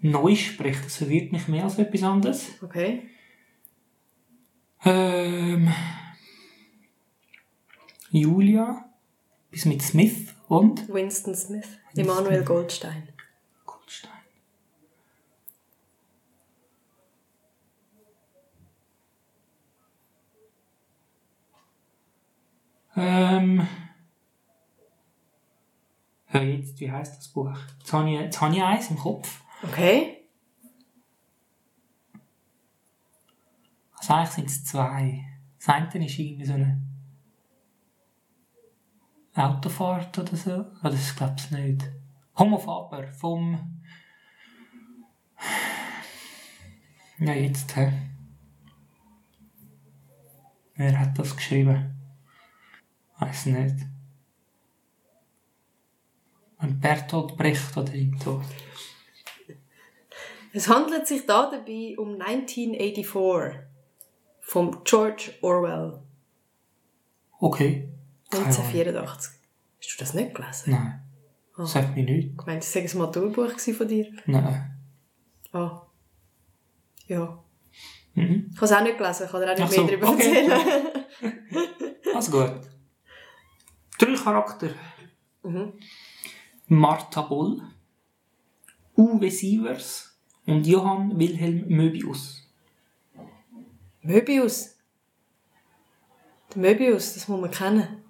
Neusprech, das verwirrt mich mehr als etwas anderes. Okay. Ähm. Julia. Bis mit Smith und Winston Smith. Emanuel Goldstein. Goldstein. Ähm. Ja, jetzt, wie heißt das Buch? Jetzt habe ich, jetzt habe ich eins im Kopf. Okay. Also eigentlich sind es zwei. Das eine ist irgendwie so eine Autofahrt oder so. Oder das glaube ich nicht. Homo Faber vom... Ja, jetzt, hä? Wer hat das geschrieben? Weiß nicht. Ein Bertolt Brecht oder irgendwo. Es handelt sich da dabei um 1984 von George Orwell. Okay. Keine Ahnung. 1984. Hast du das nicht gelesen? Nein. Sagt mir nichts. Ich meine, das war ein Maturbuch von dir. Nein. Ah. Ja. Mhm. Ich habe es auch nicht gelesen, ich kann dir auch nicht so, mehr darüber okay. erzählen. Also gut. Drei Charakter. Mhm. Martha Boll, Uwe Sievers und Johann Wilhelm Möbius. Möbius. Der Möbius, das muss man kennen.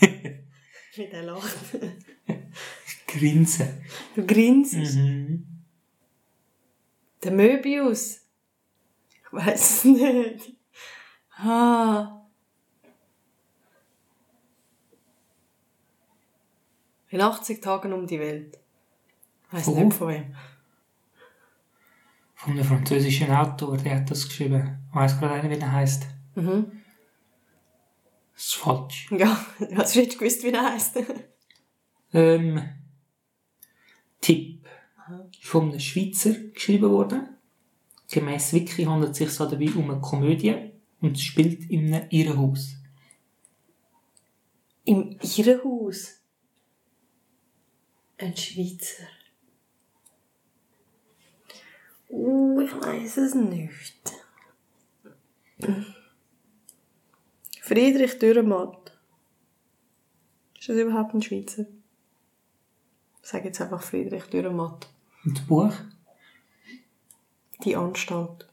(laughs) Wie der lacht. Grinsen. Du grinsest. Mhm. Der Möbius. Ich weiß es nicht. Ah. In 80 Tagen um die Welt. Weiss Von nicht von wem. Von einem französischen Autor, der hat das geschrieben. Ich weiss gerade nicht, wie er heisst. Mhm. Das ist falsch. Ja, (laughs) hast du jetzt gewusst, wie er heisst? (laughs) Ähm, Tipp. Ist von einem Schweizer geschrieben worden. Gemäss Wiki handelt es sich so dabei um eine Komödie und es spielt in einem Irrenhaus. Im Irrenhaus. Ein Schweizer. Uh, ich weiß es nicht. Friedrich Dürrematt. Ist das überhaupt ein Schweizer? Ich sage jetzt einfach Friedrich Dürrematt. Und das Buch? Die Anstalt.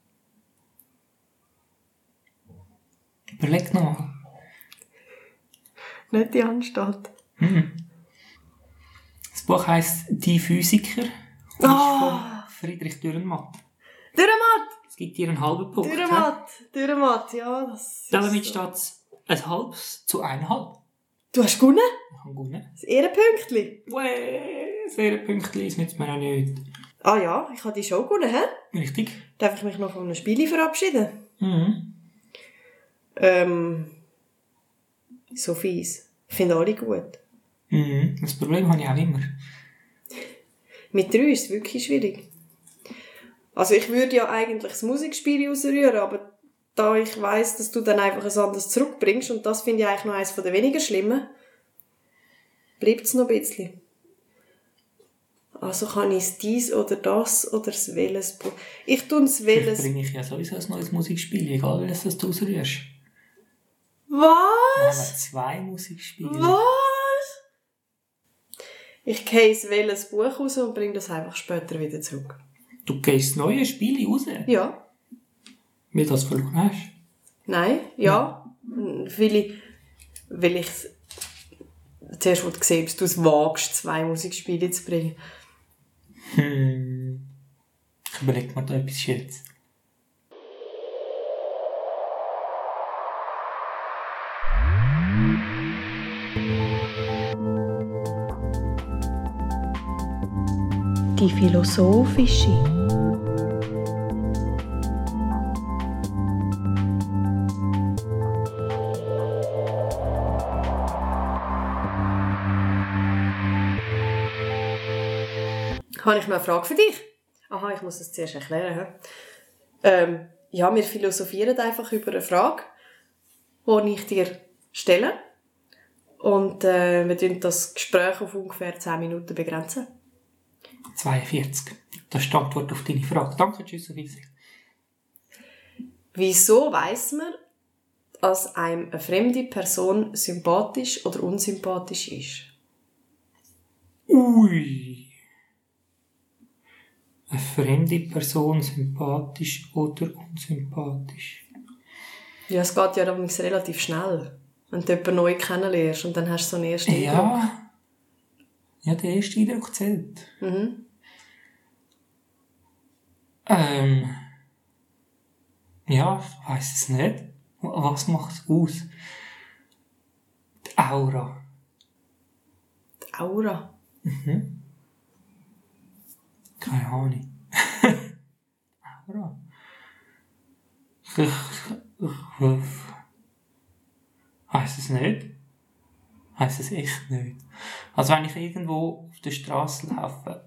Überleg noch mal. Nicht die Anstalt. Das Buch heisst Die Physiker Ah. ist von Friedrich Dürrenmatt. Dürrematt! Es gibt dir einen halben Punkt. hä? Dürrematt! Dürrematt, ja, das ist Damit so. steht es ein halbes zu eineinhalb. Du hast gewonnen? Ich habe gewonnen. Das Ehrenpünktchen. Uäh, sehr Pünktchen ist nützt mir auch nicht. Ah ja, ich habe die Show gewonnen, hä? Richtig. Darf ich mich noch von einem Spiel verabschieden? Mhm. Ähm. So fies. Ich finde alle gut. Mhm. Das Problem habe ich auch immer. Mit drei ist es wirklich schwierig. Also ich würde ja eigentlich das Musikspiel ausrühren, aber da ich weiß, dass du dann einfach ein anderes zurückbringst und das finde ich eigentlich noch eines der weniger schlimmen, bleibt es noch ein bisschen. Also kann ich es dies oder das oder das Welles... Ich tue das Welles... bringe ich ja sowieso ein neues Musikspiel, egal welches du ausrührst. Wir haben Was? zwei Musikspiele. Was? Ich gehe das Welles Buch raus und bringe das einfach später wieder zurück. Du gehst neue Spiele raus, Ja. wie du das verloren hast. Nein, ja. Weil ich, weil ich zuerst wollte sehen, ob du es wagst, zwei Musikspiele zu bringen. Hm. Ich überlege mir da etwas jetzt. Die philosophische. Habe ich noch eine Frage für dich? Aha, ich muss das zuerst erklären. Ähm, ja, wir philosophieren einfach über eine Frage, die ich dir stelle. Und äh, wir tun das Gespräch auf ungefähr 10 Minuten begrenzen. 42. Das ist die Antwort auf deine Frage. Danke, tschüss, auf Wiedersehen. Wieso weiß man, dass einem eine fremde Person sympathisch oder unsympathisch ist? Ui. Eine fremde Person, sympathisch oder unsympathisch. Ja, es geht ja relativ schnell, wenn du jemanden neu kennenlernst und dann hast du so einen ersten Eindruck. Ja. Der erste Eindruck zählt. Mhm. Ähm. Ja, ich weiss es nicht. Was macht es aus? Die Aura. Die Aura. Keine Ahnung. Aura. Ich, ich, ich, es nicht. Weiss es echt nicht. Also wenn ich irgendwo auf der Straße laufe,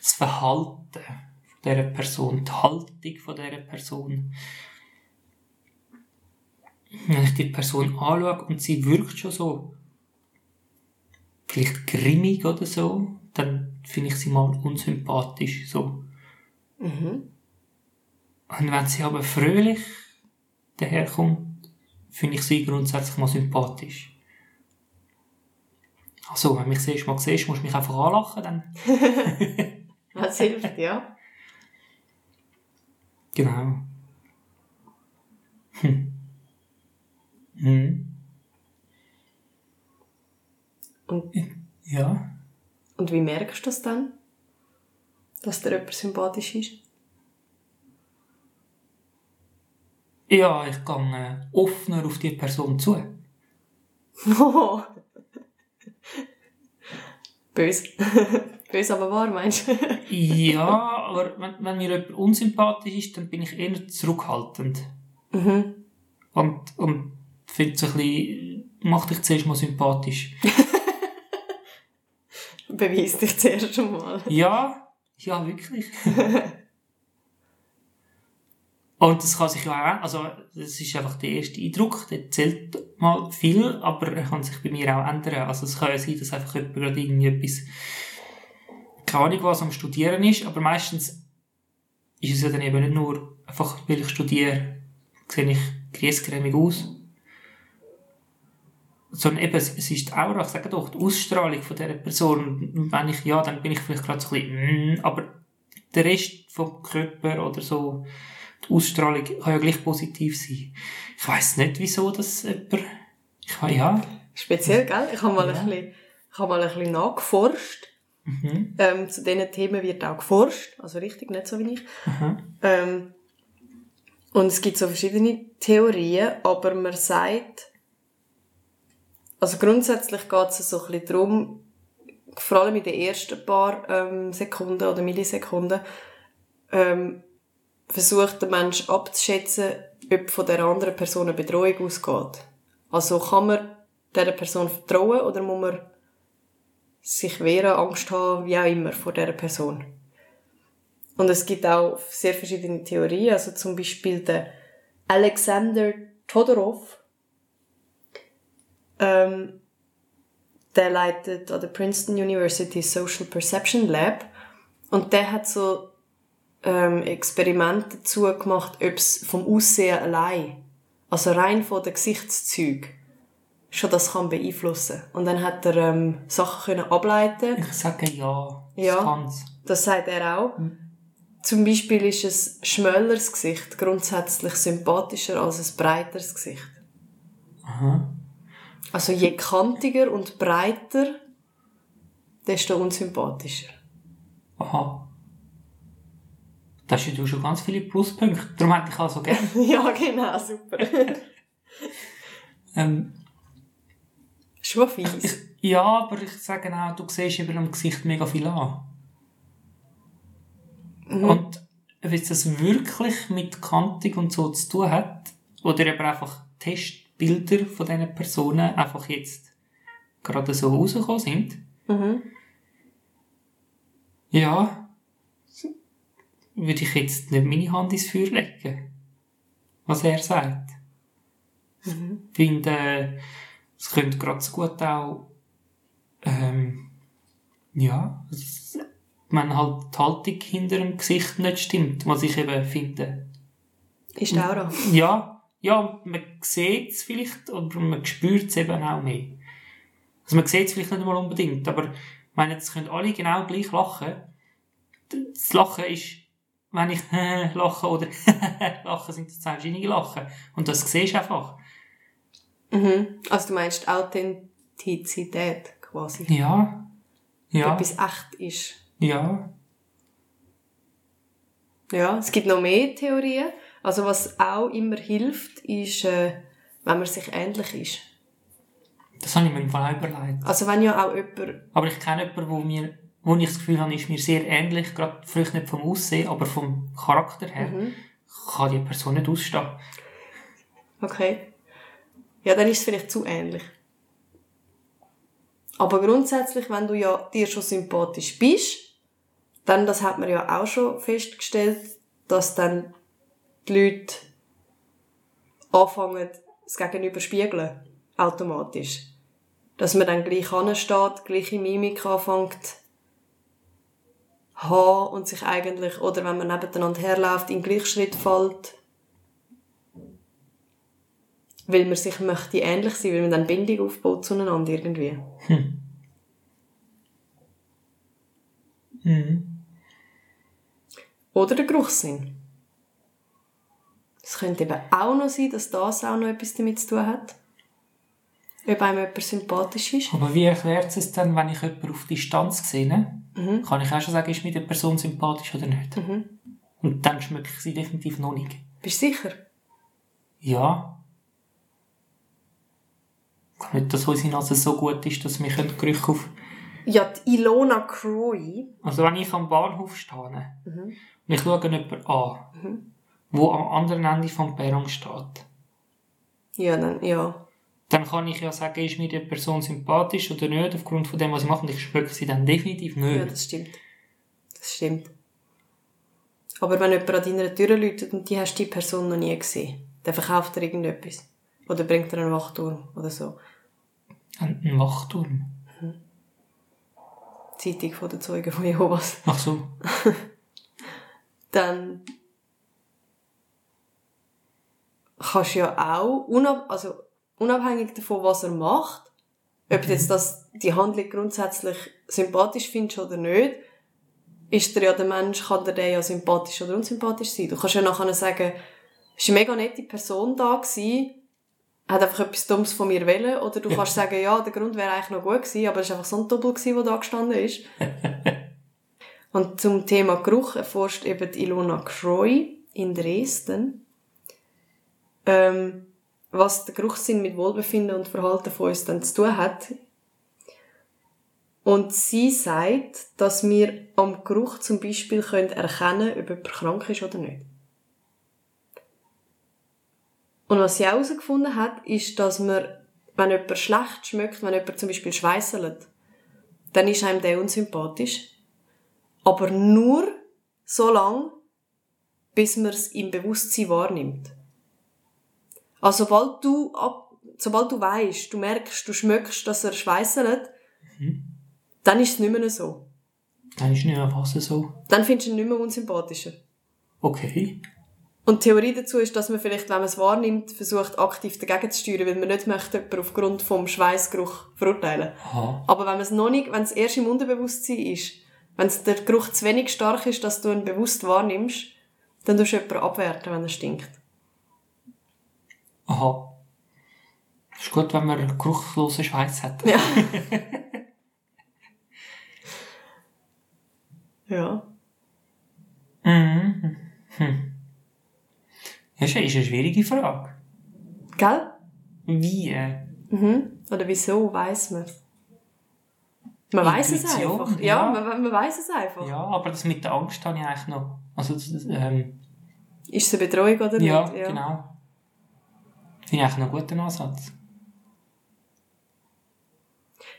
das Verhalten von dieser Person, die Haltung von dieser Person, wenn ich die Person anschaue und sie wirkt schon so, vielleicht grimmig oder so, dann finde ich sie mal unsympathisch, so. Und wenn sie aber fröhlich daherkommt, finde ich sie grundsätzlich mal sympathisch. Also, wenn mich siehst, mal siehst, musst du mich einfach anlachen, dann. (laughs) Das hilft, ja. Genau. Hm. Hm. Und, Ja. und wie merkst du das dann? Dass dir jemand sympathisch ist? Ja, ich gehe äh, offener auf die Person zu. Oh. (laughs) Böse. (laughs) Böse, aber wahr, meinst du? Ja, (laughs) aber wenn, wenn mir jemand unsympathisch ist, dann bin ich eher zurückhaltend. mhm. Und, und finde es ein bisschen, mach dich zuerst mal sympathisch. (laughs) Beweis dich zuerst schon mal. Ja, ja, wirklich. Und das kann sich ja auch, also, das ist einfach der erste Eindruck, der zählt mal viel, aber er kann sich bei mir auch ändern. Also, es kann ja sein, dass einfach jemand gerade irgendwie etwas, keine Ahnung was am Studieren ist, aber meistens ist es ja dann eben nicht nur einfach, weil ich studiere, sehe ich griesgrämig aus. Sondern eben, es ist die Aura, ich sage doch, die Ausstrahlung von dieser Person. Wenn ich, ja, dann bin ich vielleicht gerade so ein bisschen, mm, aber der Rest vom Körper oder so, die Ausstrahlung kann ja gleich positiv sein. Ich weiss nicht, wieso das jemand, ich weiß, ja, Speziell, gell? Ich habe mal, Ja. ein, bisschen, ich habe mal ein bisschen nachgeforscht. mhm, Ähm, zu diesen Themen wird auch geforscht. Also richtig, nicht so wie ich. Ähm, und es gibt so verschiedene Theorien, aber man sagt, also grundsätzlich geht es so ein bisschen darum, vor allem in den ersten paar ähm, Sekunden oder Millisekunden, ähm, versucht der Mensch abzuschätzen, ob von der anderen Person eine Bedrohung ausgeht. Also kann man dieser Person vertrauen oder muss man sich wehren, Angst haben, wie auch immer, vor dieser Person. Und es gibt auch sehr verschiedene Theorien, also zum Beispiel der Alexander Todorov, ähm, der leitet an der Princeton University Social Perception Lab und der hat so ähm, Experimente dazu gemacht, ob es vom Aussehen allein, also rein von den Gesichtszügen, schon das kann beeinflussen. Und dann hat er ähm, Sachen können ableiten ich sage ja, Ja. das kann's. das sagt er auch. Zum Beispiel ist ein schmälleres Gesicht grundsätzlich sympathischer als ein breiteres Gesicht. Aha. Also je kantiger und breiter, desto unsympathischer. Aha. Da hast du schon ganz viele Pluspunkte. Darum hätte ich also gerne. (laughs) ja, genau, super. Ähm, Schon fies. ja, aber ich sage auch, du siehst eben am Gesicht mega viel an. Und ob jetzt das wirklich mit Kantung und so zu tun hat, oder eben einfach Testbilder von diesen Personen einfach jetzt gerade so rausgekommen sind, Mhm. ja, würde ich jetzt nicht meine Hand ins Feuer legen, was er sagt. Ich finde, es könnte gerade so gut auch, ähm, ja, wenn halt die Haltung hinter dem Gesicht nicht stimmt, was ich eben finde. Ist die Aura. Ja, ja, man sieht es vielleicht, oder man spürt es eben auch mehr. Also man sieht es vielleicht nicht mal unbedingt, aber ich meine, jetzt können alle genau gleich lachen. Das Lachen ist, wenn ich lache oder (laughs) lache, sind das zwei verschiedene Lachen. Und das siehst du einfach. Mhm. Also du meinst Authentizität quasi. Ja. Ja. Etwas echt ist. Ja. Ja, es gibt noch mehr Theorien. Also was auch immer hilft, ist, äh, wenn man sich ähnlich ist. Das habe ich mir im Fall auch überlegt. Also wenn ja auch jemand Aber ich kenne jemanden, wo mir, wo ich das Gefühl habe, ist mir sehr ähnlich, gerade vielleicht nicht vom Aussehen, aber vom Charakter her, kann die Person nicht ausstehen. Okay. Ja, dann ist es vielleicht zu ähnlich. Aber grundsätzlich, wenn du ja dir schon sympathisch bist, dann, das hat man ja auch schon festgestellt, dass dann die Leute anfangen, das Gegenüber spiegeln. Automatisch. Dass man dann gleich ansteht, gleiche Mimik anfängt haben und sich eigentlich, oder wenn man nebeneinander herläuft, in Gleichschritt fällt weil man sich möchte ähnlich sein, weil man dann Bindung aufbaut zueinander irgendwie. Mhm. Oder der Geruchssinn. Es könnte eben auch noch sein, dass das auch noch etwas damit zu tun hat. Ob einem jemand sympathisch ist. Aber wie erklärt es dann, wenn ich jemanden auf Distanz sehe? Kann ich auch schon sagen, ist mir die Person sympathisch oder nicht? Und dann schmecke ich sie definitiv noch nicht. Bist du sicher? Ja. Nicht, dass unsere Nase so gut ist, dass wir Gerüche auf Ja, die Ilona Croy. Also wenn ich am Bahnhof stehe Mhm. und ich schaue jemanden an, wo am anderen Ende vom Perron steht, Ja, dann, ja. Dann kann ich ja sagen, ist mir die Person sympathisch oder nicht, aufgrund von dem, was sie macht, und ich schmecke sie dann definitiv Ja, nicht. das stimmt. Das stimmt. Aber wenn jemand an deiner Tür läutet und die hast die Person noch nie gesehen, dann verkauft er irgendetwas. Oder bringt er einen Wachturm oder so. Ein ein Wachturm. Zeitung von den Zeugen von Jehovas. Ach so. (laughs) Dann kannst du ja auch, unab also unabhängig davon, was er macht, ob du jetzt das, die Handlung grundsätzlich sympathisch findest oder nicht, ist dir ja der Mensch, kann dir der ja sympathisch oder unsympathisch sein. Du kannst ja nachher sagen, es war eine mega nette Person da gewesen, hat einfach etwas Dummes von mir wollen, oder du kannst sagen, ja, der Grund wäre eigentlich noch gut gewesen, aber es war einfach so ein Doppel gewesen, der da gestanden ist. (laughs) Und zum Thema Geruch erforscht eben die Ilona Croy in Dresden, ähm, was der Geruchssinn mit Wohlbefinden und Verhalten von uns dann zu tun hat. Und sie sagt, dass wir am Geruch zum Beispiel können erkennen ob jemand krank ist oder nicht. Und was sie auch herausgefunden hat, ist, dass man, wenn jemand schlecht schmeckt, wenn jemand zum Beispiel schweisselt, dann ist einem der unsympathisch. Aber nur so lang, bis man es im Bewusstsein wahrnimmt. Also sobald du, ab, sobald du weißt, du merkst, du schmeckst, dass er schweisselt, dann ist es nicht mehr so. Dann ist nicht mehr fast so. Dann findest du ihn nicht mehr unsympathischer. Okay. Und die Theorie dazu ist, dass man vielleicht, wenn man es wahrnimmt, versucht, aktiv dagegen zu steuern, weil man nicht möchte, jemanden aufgrund vom Schweißgeruch verurteilen. Aha. Aber wenn man es noch nicht, wenn es erst im Unterbewusstsein ist, wenn es der Geruch zu wenig stark ist, dass du ihn bewusst wahrnimmst, dann tust du jemanden abwerten, wenn er stinkt. Aha. Ist gut, wenn man geruchlosen Schweiß hat. Ja. (laughs) ja. Mhm. Hm. Das ist eine- schwierige Frage. Gell? Wie? Äh, Mhm. Oder wieso weiß man Man weiß es einfach. Ja, ja. man, man weiß es einfach. ja, aber das mit der Angst habe ich eigentlich noch. Also, das, ähm, Ist es eine Betreuung oder ja, nicht? genau. Finde ich eigentlich noch einen guten Ansatz.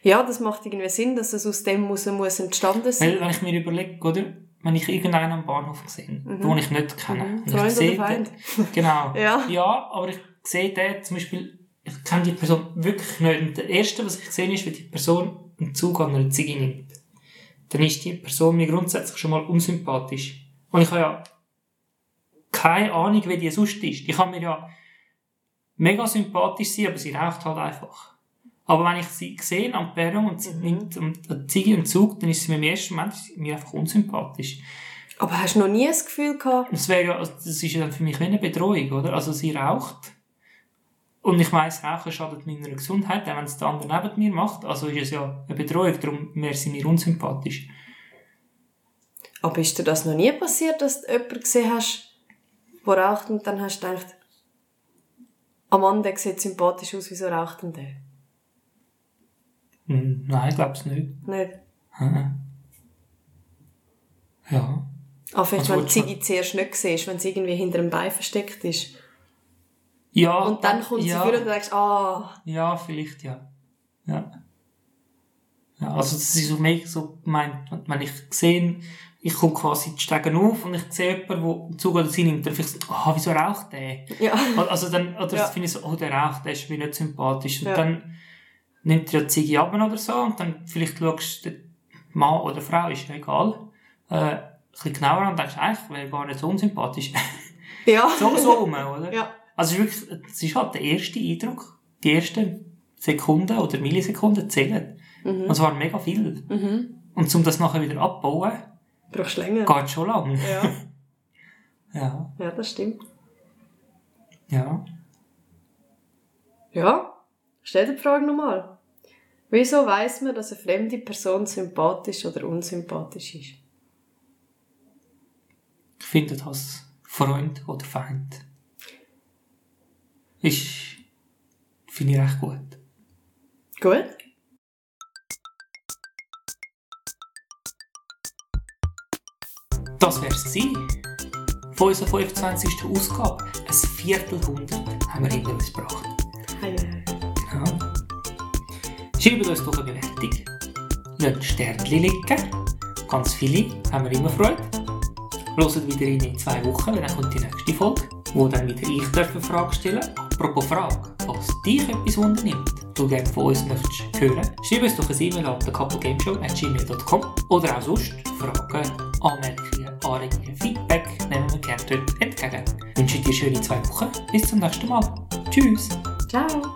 Ja, das macht irgendwie Sinn, dass es aus dem muss, muss entstanden sein. Weil, wenn ich mir überlege, oder, wenn ich irgendeinen am Bahnhof sehe, den ich nicht kenne, Mhm. und ich sehe den- (laughs) (laughs) genau, Ja. ja, aber ich sehe den zum Beispiel, ich kenne die Person wirklich nicht. Und das Erste, was ich sehe, ist, wenn die Person einen Zug an einer Ziege nimmt. Dann ist die Person mir grundsätzlich schon mal unsympathisch. Und ich habe ja keine Ahnung, wie die sonst ist. Die kann mir ja mega sympathisch sein, aber sie raucht halt einfach. Aber wenn ich sie sehe am Perron und sie nimmt eine Ziege einen Zug, dann ist sie mir im ersten Moment mir einfach unsympathisch. Aber hast du noch nie das Gefühl gehabt, Das wäre ja, also das ist ja dann für mich wie eine Bedrohung, oder? Also sie raucht. Und ich weiss, Rauchen schadet meiner Gesundheit, auch wenn es der andere neben mir macht. Also ist es ja eine Bedrohung, darum wäre sie mir unsympathisch. aber ist dir das noch nie passiert, dass du jemanden gesehen hast, der raucht und dann hast du gedacht, am Mann, der sieht sympathisch aus, wieso raucht denn der? Hm, Nein, ich glaube es nicht. Nicht. Hm. Ja. Aber vielleicht, Also wenn du- Ziege zuerst nicht siehst, wenn sie irgendwie hinter einem Bein versteckt ist. Ja. Und dann kommt sie ja, wieder und du denkst, ah, Ja, vielleicht, ja. Ja. Ja, also das ist so mega so gemeint, wenn ich sehe, ich komme quasi die Stegen auf und ich sehe jemanden, der einen Zug oder sie nimmt, dann vielleicht so, ah, wieso raucht der? ja. Also dann, oder Ja. finde ich so, oh, der raucht, der ist mir nicht sympathisch. Und Ja. dann nimmt er ja die Ziege ab oder so und dann vielleicht schaust du den Mann oder Frau, ist ja egal, äh, ein bisschen genauer an und denkst, eigentlich wäre gar nicht so unsympathisch. Ja. (laughs) so, so rum, oder? Ja. Also es ist wirklich, es ist halt der erste Eindruck. Die ersten Sekunden oder Millisekunden zählen. Und zwar mega viel. Mhm. Und um das nachher wieder abbauen, Brauchst länger. geht schon lang. Ja. (laughs) Ja. ja, das stimmt. Ja. Ja. Stell dir die Frage nochmal. Wieso weiss man, dass eine fremde Person sympathisch oder unsympathisch ist? Ich finde das Freund oder Feind. Ist, finde ich recht gut. Gut. Das wär's gewesen. Von unserer 25. Ausgabe. Ein Viertelhundert haben wir hinter uns gebracht. Hei. Ja. Schreibt uns doch eine Bewertung. Lasst Sternchen liegen. Ganz viele haben wir immer Freude. Hört wieder rein in zwei Wochen, dann kommt die nächste Folge, wo dann wieder ich darf eine Frage stellen Apropos Frage, falls dich etwas wundernimmt, du gerne von uns möchtest hören, schreib uns doch ein E-Mail an thecouplegameshow.gmail.com oder auch sonst Fragen, Anmerkungen, Anregungen, Feedback nehmen wir gerne entgegen. Ich wünsche dir schöne zwei Wochen. Bis zum nächsten Mal. Tschüss. Ciao.